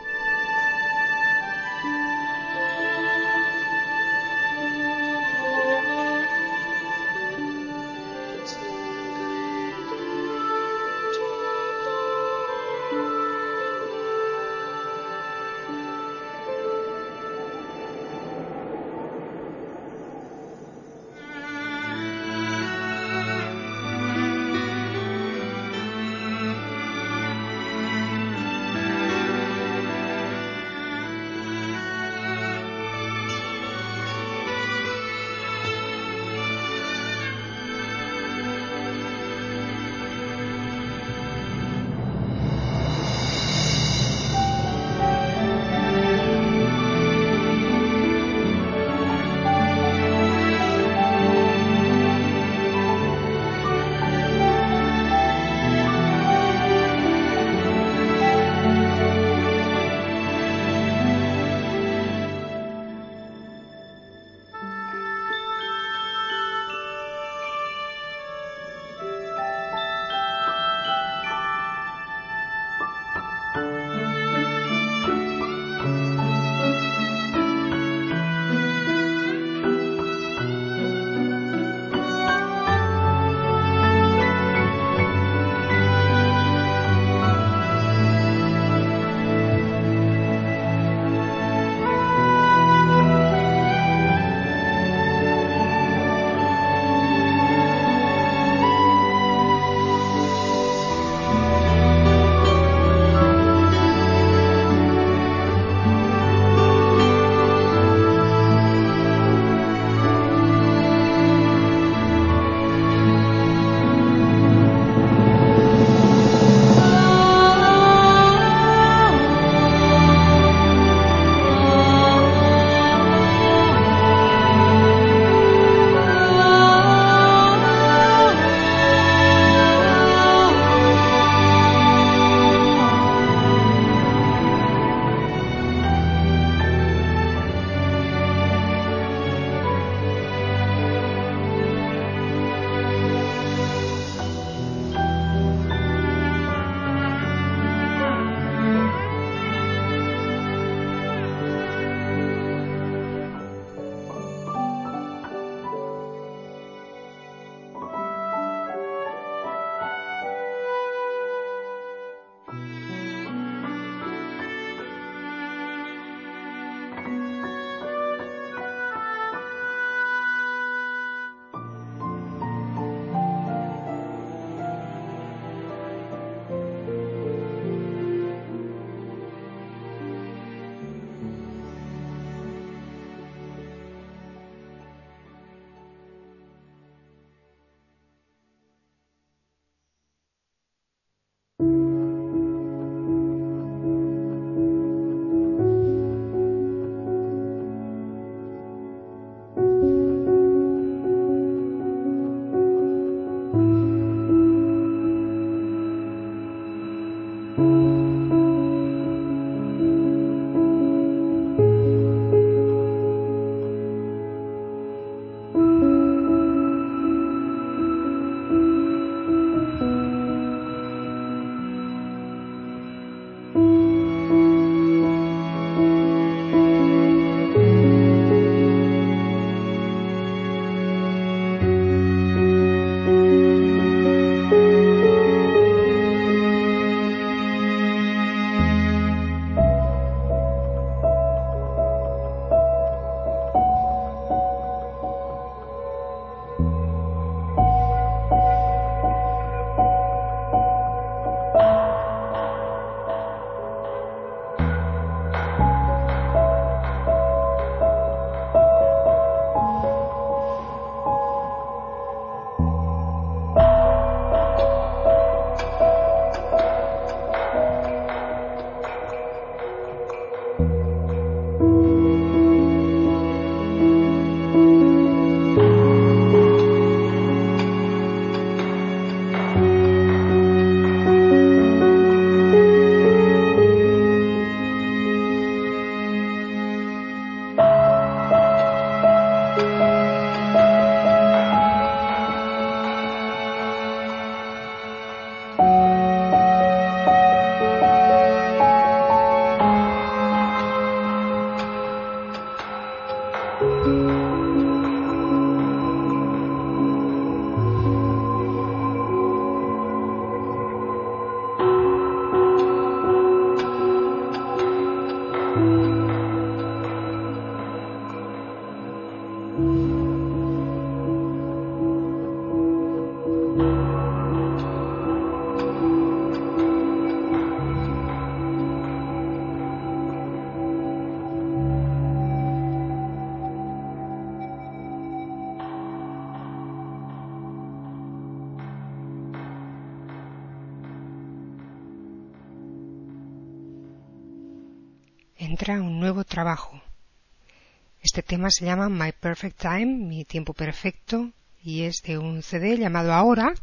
Tema se llama My Perfect Time, mi tiempo perfecto, y es de un CD llamado Ahora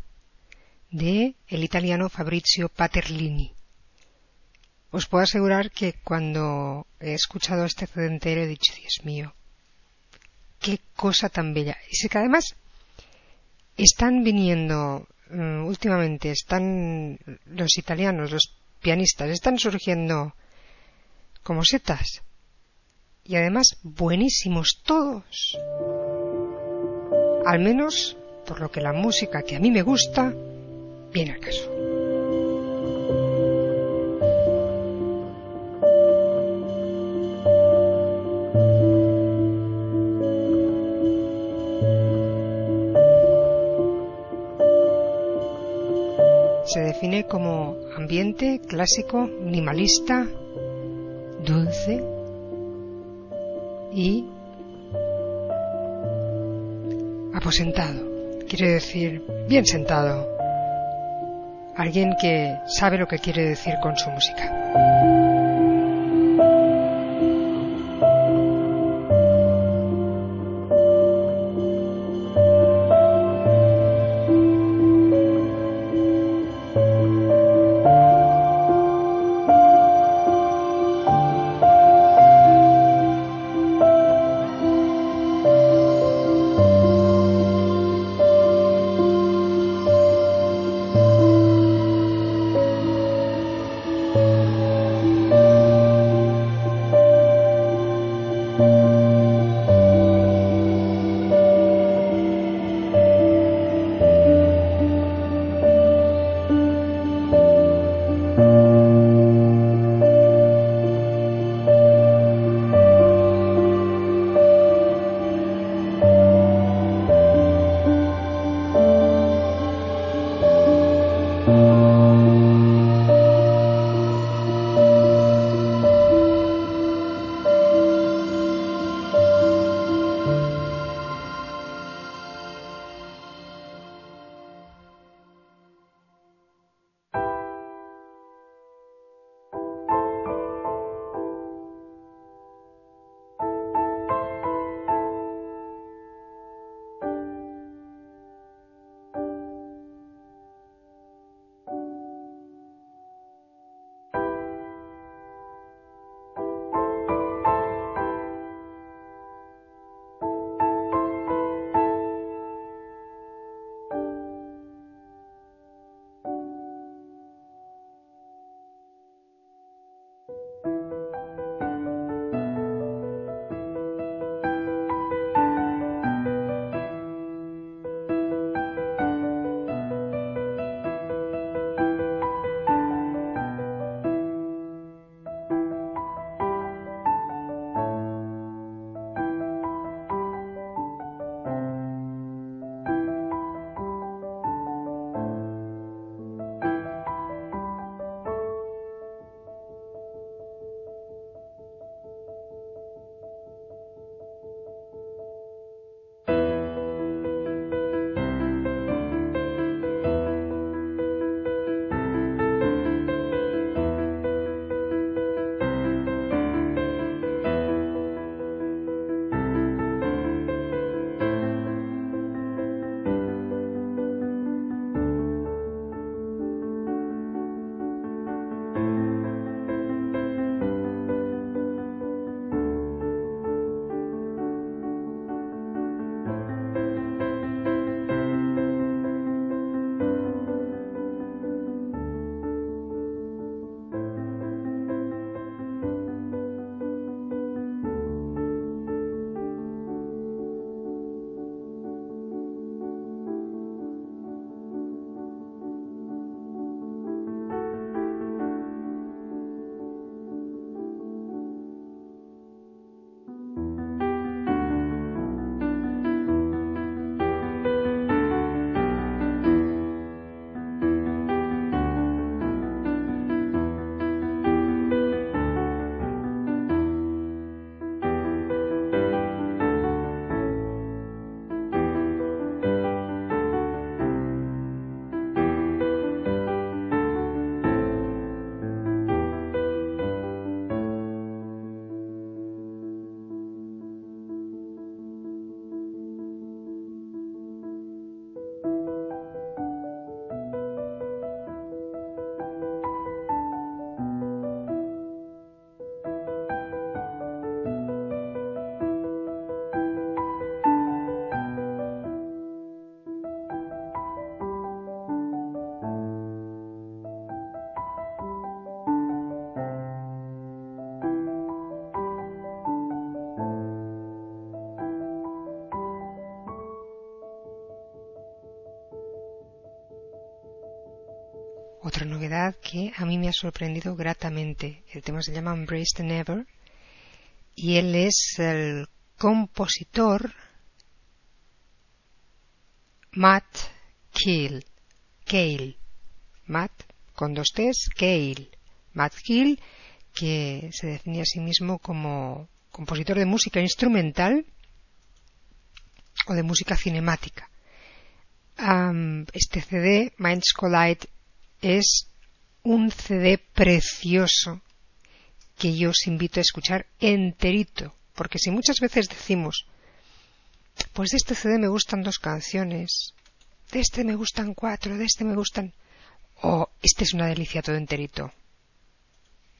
de el italiano Fabrizio Paterlini. Os puedo asegurar que cuando he escuchado este CD entero he dicho, Dios mío, qué cosa tan bella. Y sé que además están viniendo mm, últimamente, están los italianos, los pianistas, están surgiendo como setas. Y además buenísimos todos. Al menos por lo que la música que a mí me gusta viene al caso. Se define como ambiente clásico, minimalista, dulce y aposentado. Quiere decir bien sentado. Alguien que sabe lo que quiere decir con su música. A mí me ha sorprendido gratamente. El tema se llama Embrace the Never y él es el compositor Matt Kill. Cale. Matt con dos T's, Cale. Matt Kill, que se definía a sí mismo como compositor de música instrumental o de música cinemática. este CD, Minds Collide, es un CD precioso que yo os invito a escuchar enterito, porque si muchas veces decimos, pues de este CD me gustan dos canciones, de este me gustan cuatro, de este me gustan... Oh, este es una delicia todo enterito.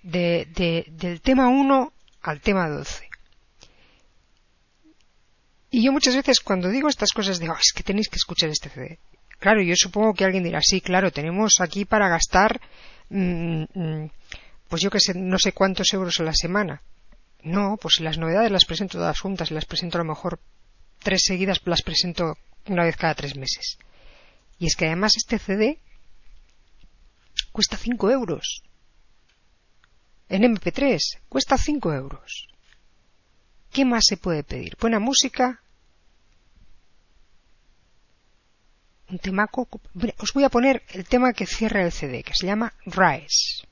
De, de, del tema 1 al tema 12. Y yo muchas veces cuando digo estas cosas digo, es que tenéis que escuchar este CD. Claro, yo supongo que alguien dirá, sí, claro, tenemos aquí para gastar, mm, mm, pues yo que sé, no sé cuántos euros a la semana. No, pues si las novedades las presento todas juntas, las presento a lo mejor tres seguidas, las presento una vez cada tres meses. Y es que además este CD cuesta 5 euros. En MP3 cuesta 5 euros. ¿Qué más se puede pedir? Buena música. Os voy a poner el tema que cierra el CD, que se llama Rise.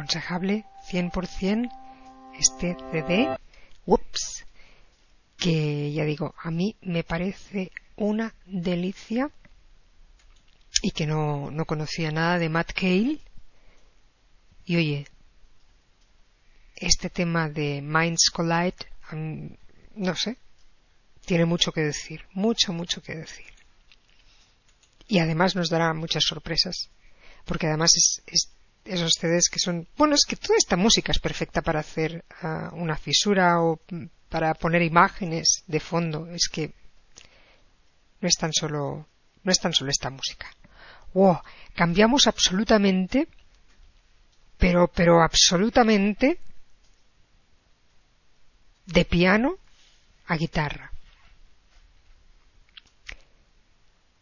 Aconsejable 100% este CD. Ups, que ya digo, a mí me parece una delicia y que no, no conocía nada de Matt Cale. Y oye, este tema de Minds Collide, no sé, tiene mucho que decir, mucho, mucho que decir. Y además nos dará muchas sorpresas, porque además es, esos CDs que son, bueno, es que toda esta música es perfecta para hacer ah, una fisura o para poner imágenes de fondo, es que no es tan solo, no es tan solo esta música. Wow, cambiamos absolutamente, pero, pero absolutamente de piano a guitarra.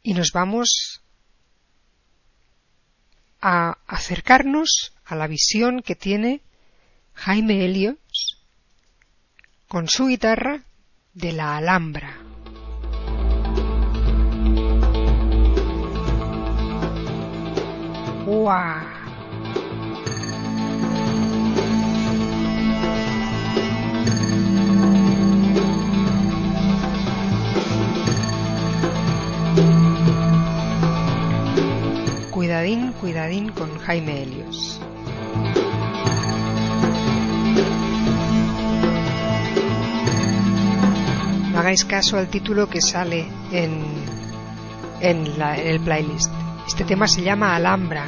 Y nos vamos a acercarnos a la visión que tiene Jaime Helios con su guitarra de la Alhambra. ¡Wow! Cuidadín, cuidadín con Jaime Helios. No hagáis caso al título que sale en, en, en el playlist. Este tema se llama Alhambra.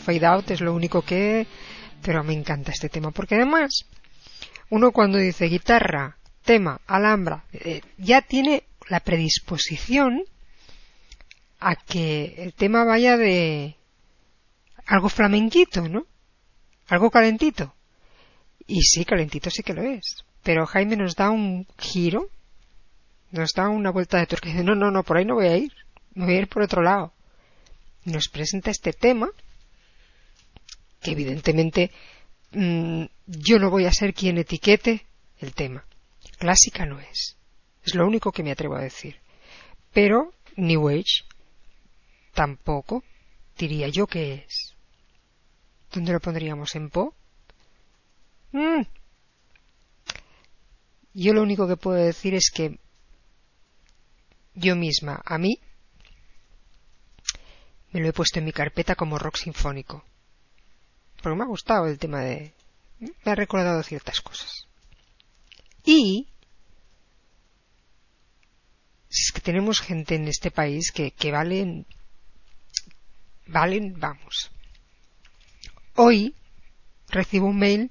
Fade out es lo único que... Pero me encanta este tema porque además uno cuando dice guitarra, tema, alhambra, eh, ya tiene la predisposición a que el tema vaya de algo flamenquito, ¿no? Algo calentito. Y sí, calentito sí que lo es. Pero Jaime nos da un giro, nos da una vuelta de tuerca y dice, no, no, no, por ahí no voy a ir, me voy a ir por otro lado. Nos presenta este tema, que evidentemente mm, yo no voy a ser quien etiquete el tema. Clásica no es. Es lo único que me atrevo a decir. Pero New Age tampoco diría yo que es. ¿Dónde lo pondríamos? ¿En Po? Mm. Yo lo único que puedo decir es que yo misma, a mí, me lo he puesto en mi carpeta como rock sinfónico. Porque me ha gustado el tema de... Me ha recordado ciertas cosas. Y es que tenemos gente en este país que, que valen, valen, vamos. Hoy recibo un mail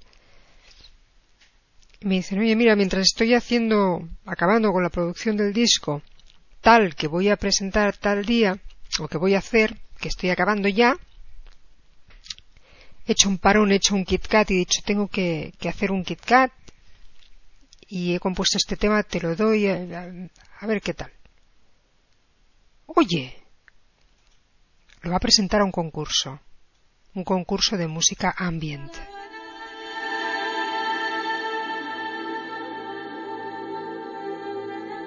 me dicen, oye, mira, mientras estoy haciendo, acabando con la producción del disco, tal que voy a presentar tal día, o que voy a hacer, que estoy acabando ya, hecho un parón, he hecho un KitKat y he dicho, tengo que, hacer un KitKat y he compuesto este tema, te lo doy, a, a- a ver qué tal. Oye, lo va a presentar a un concurso, un concurso de música ambient.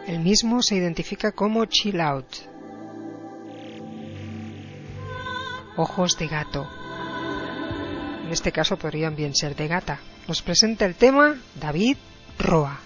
El mismo se identifica como Chill Out. Ojos de gato. Este caso podrían bien ser de gata. Nos presenta el tema David Roa.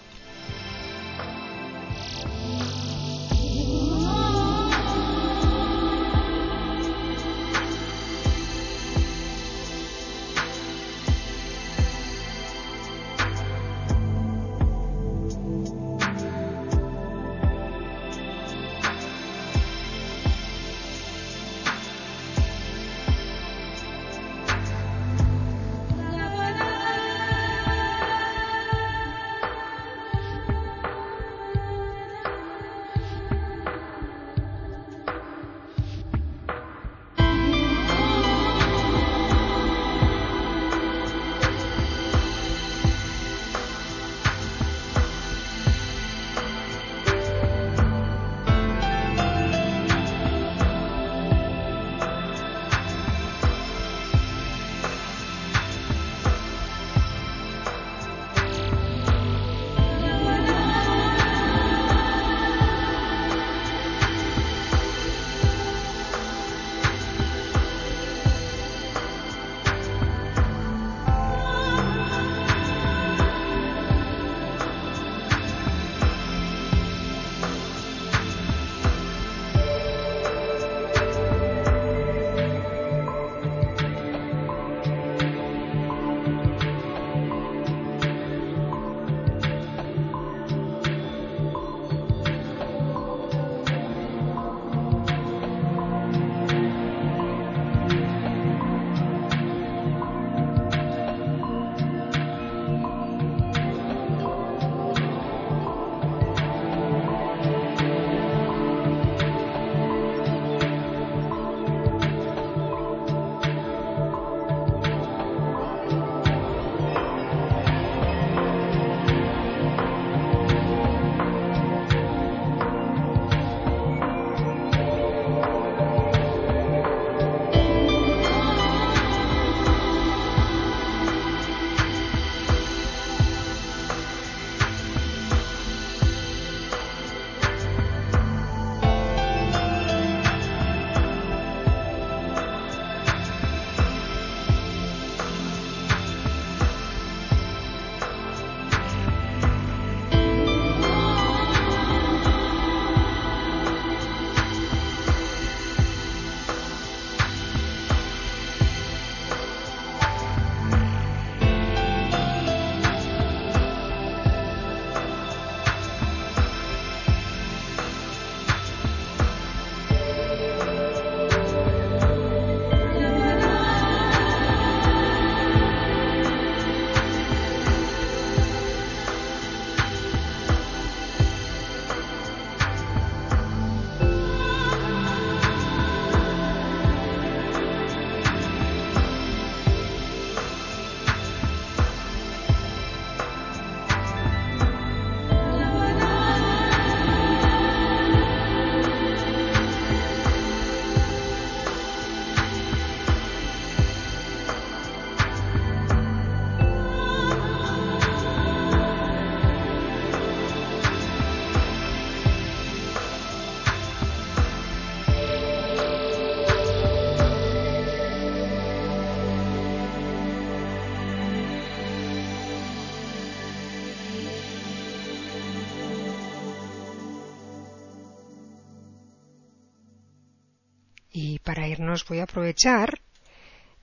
Voy a aprovechar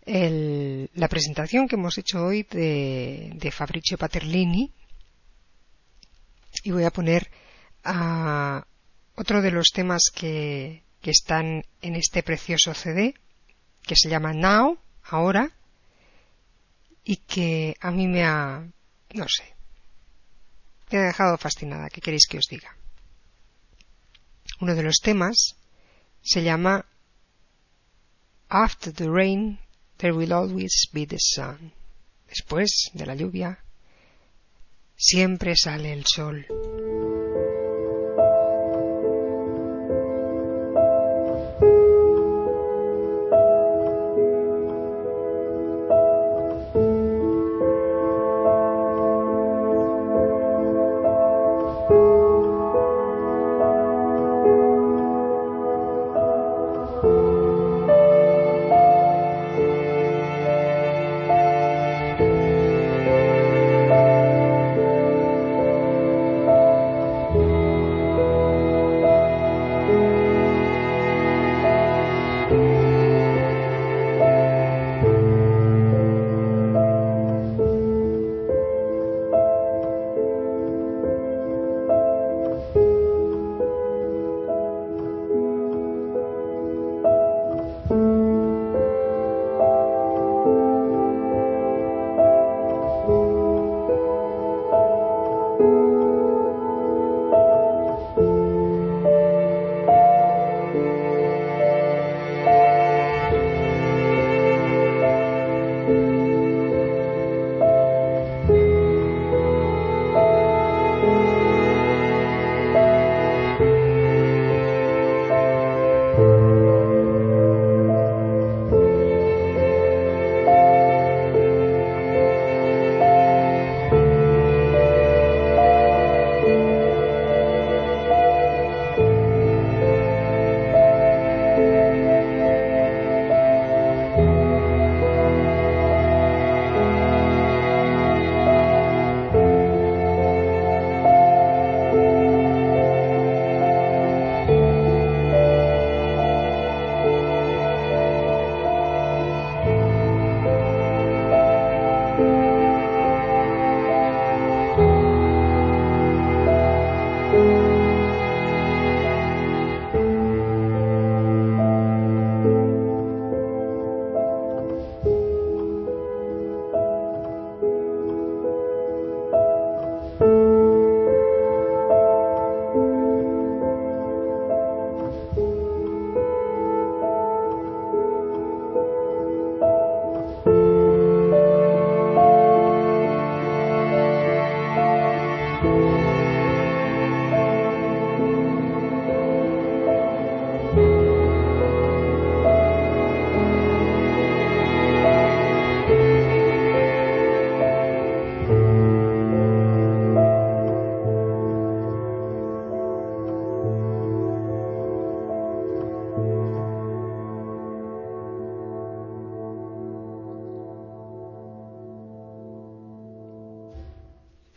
la presentación que hemos hecho hoy de, de Fabrizio Paterlini y voy a poner a otro de los temas que, que están en este precioso CD que se llama Now, ahora, y que a mí me ha, no sé, me ha dejado fascinada. ¿Qué queréis que os diga? Uno de los temas se llama After the rain there will always be the sun. Después de la lluvia siempre sale el sol.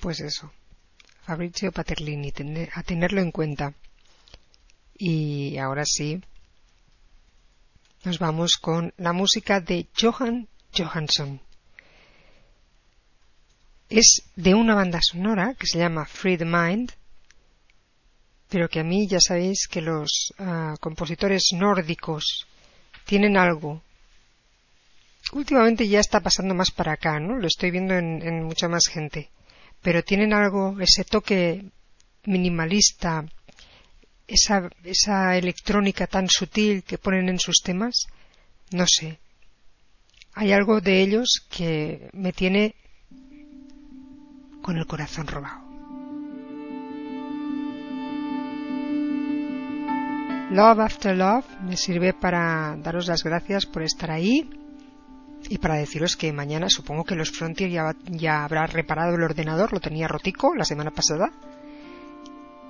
Pues eso, Fabrizio Paterlini, a tenerlo en cuenta. Y ahora sí, nos vamos con la música de Johan Johansson. Es de una banda sonora que se llama Free the Mind, pero que a mí ya sabéis que los uh, compositores nórdicos tienen algo. Últimamente ya está pasando más para acá, ¿no? Lo estoy viendo en, en mucha más gente pero tienen algo, ese toque minimalista, esa, esa electrónica tan sutil que ponen en sus temas, no sé. Hay algo de ellos que me tiene con el corazón robado. Love After Love me sirve para daros las gracias por estar ahí y para deciros que mañana supongo que los Frontier ya, ya habrá reparado el ordenador, lo tenía rotico la semana pasada.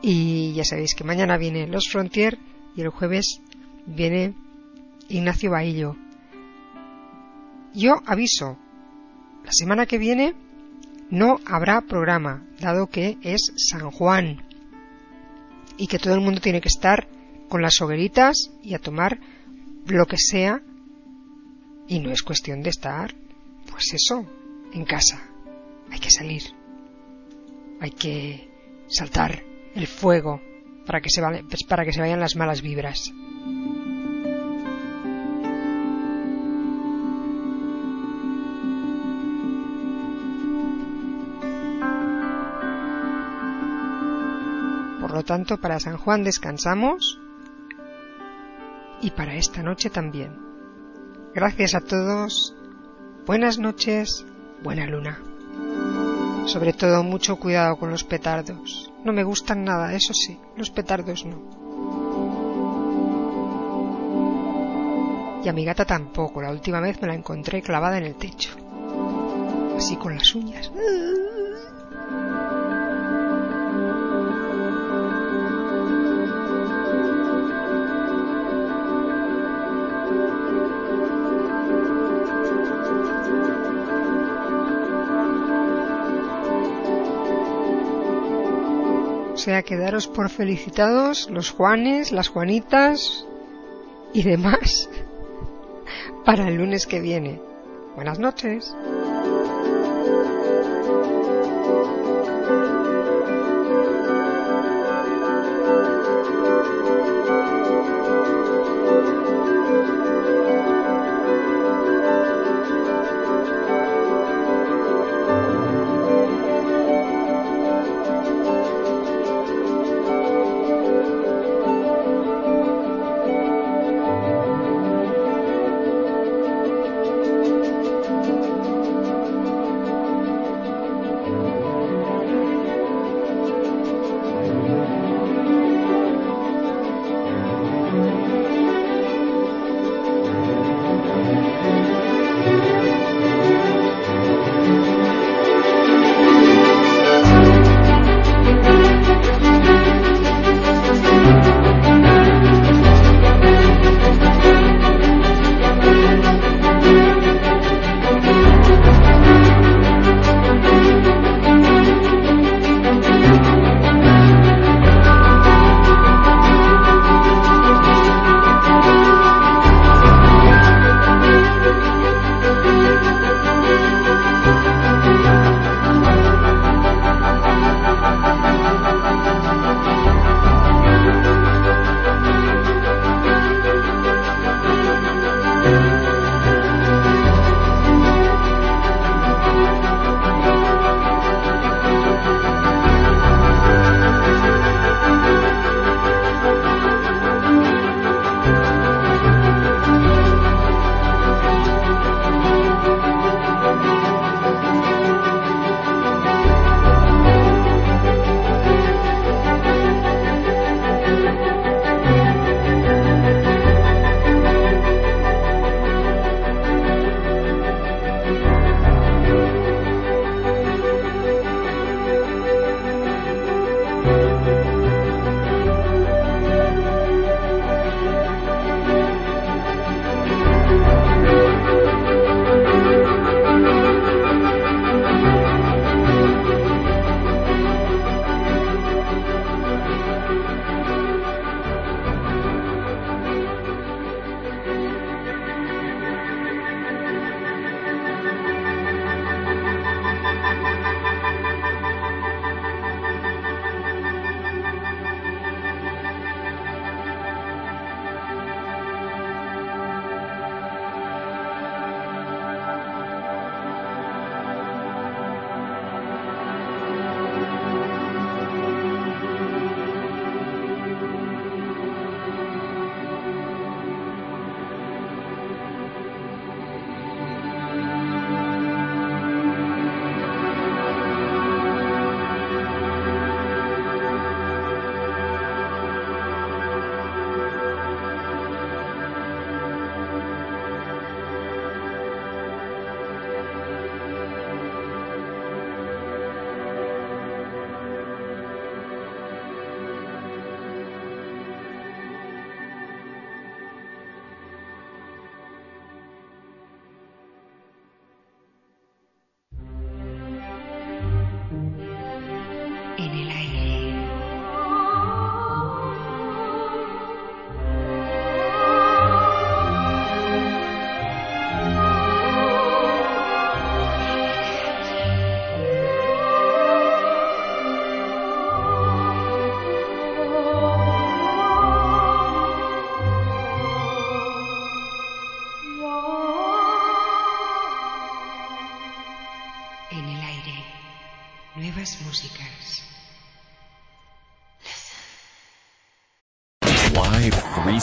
Y ya sabéis que mañana viene los Frontier y el jueves viene Ignacio Bahillo. Yo aviso, la semana que viene no habrá programa, dado que es San Juan y que todo el mundo tiene que estar con las hogueritas y a tomar lo que sea y no es cuestión de estar, pues eso, en casa. Hay que salir. Hay que saltar el fuego para que se, pues para que se vayan las malas vibras. Por lo tanto, para San Juan descansamos y para esta noche también. Gracias a todos. Buenas noches, buena luna. Sobre todo mucho cuidado con los petardos. No me gustan nada, eso sí, los petardos no. Y a mi gata tampoco, la última vez me la encontré clavada en el techo. Así con las uñas. Sea, quedaros por felicitados los Juanes, las Juanitas y demás para el lunes que viene. Buenas noches.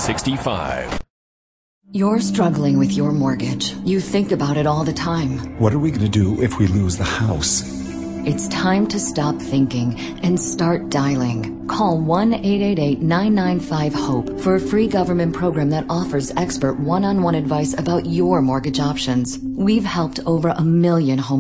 365. You're struggling with your mortgage. You think about it all the time. What are we going to do if we lose the house? It's time to stop thinking and start dialing. Call 1-888-995-HOPE for a free government program that offers expert one-on-one advice about your mortgage options. We've helped over a million home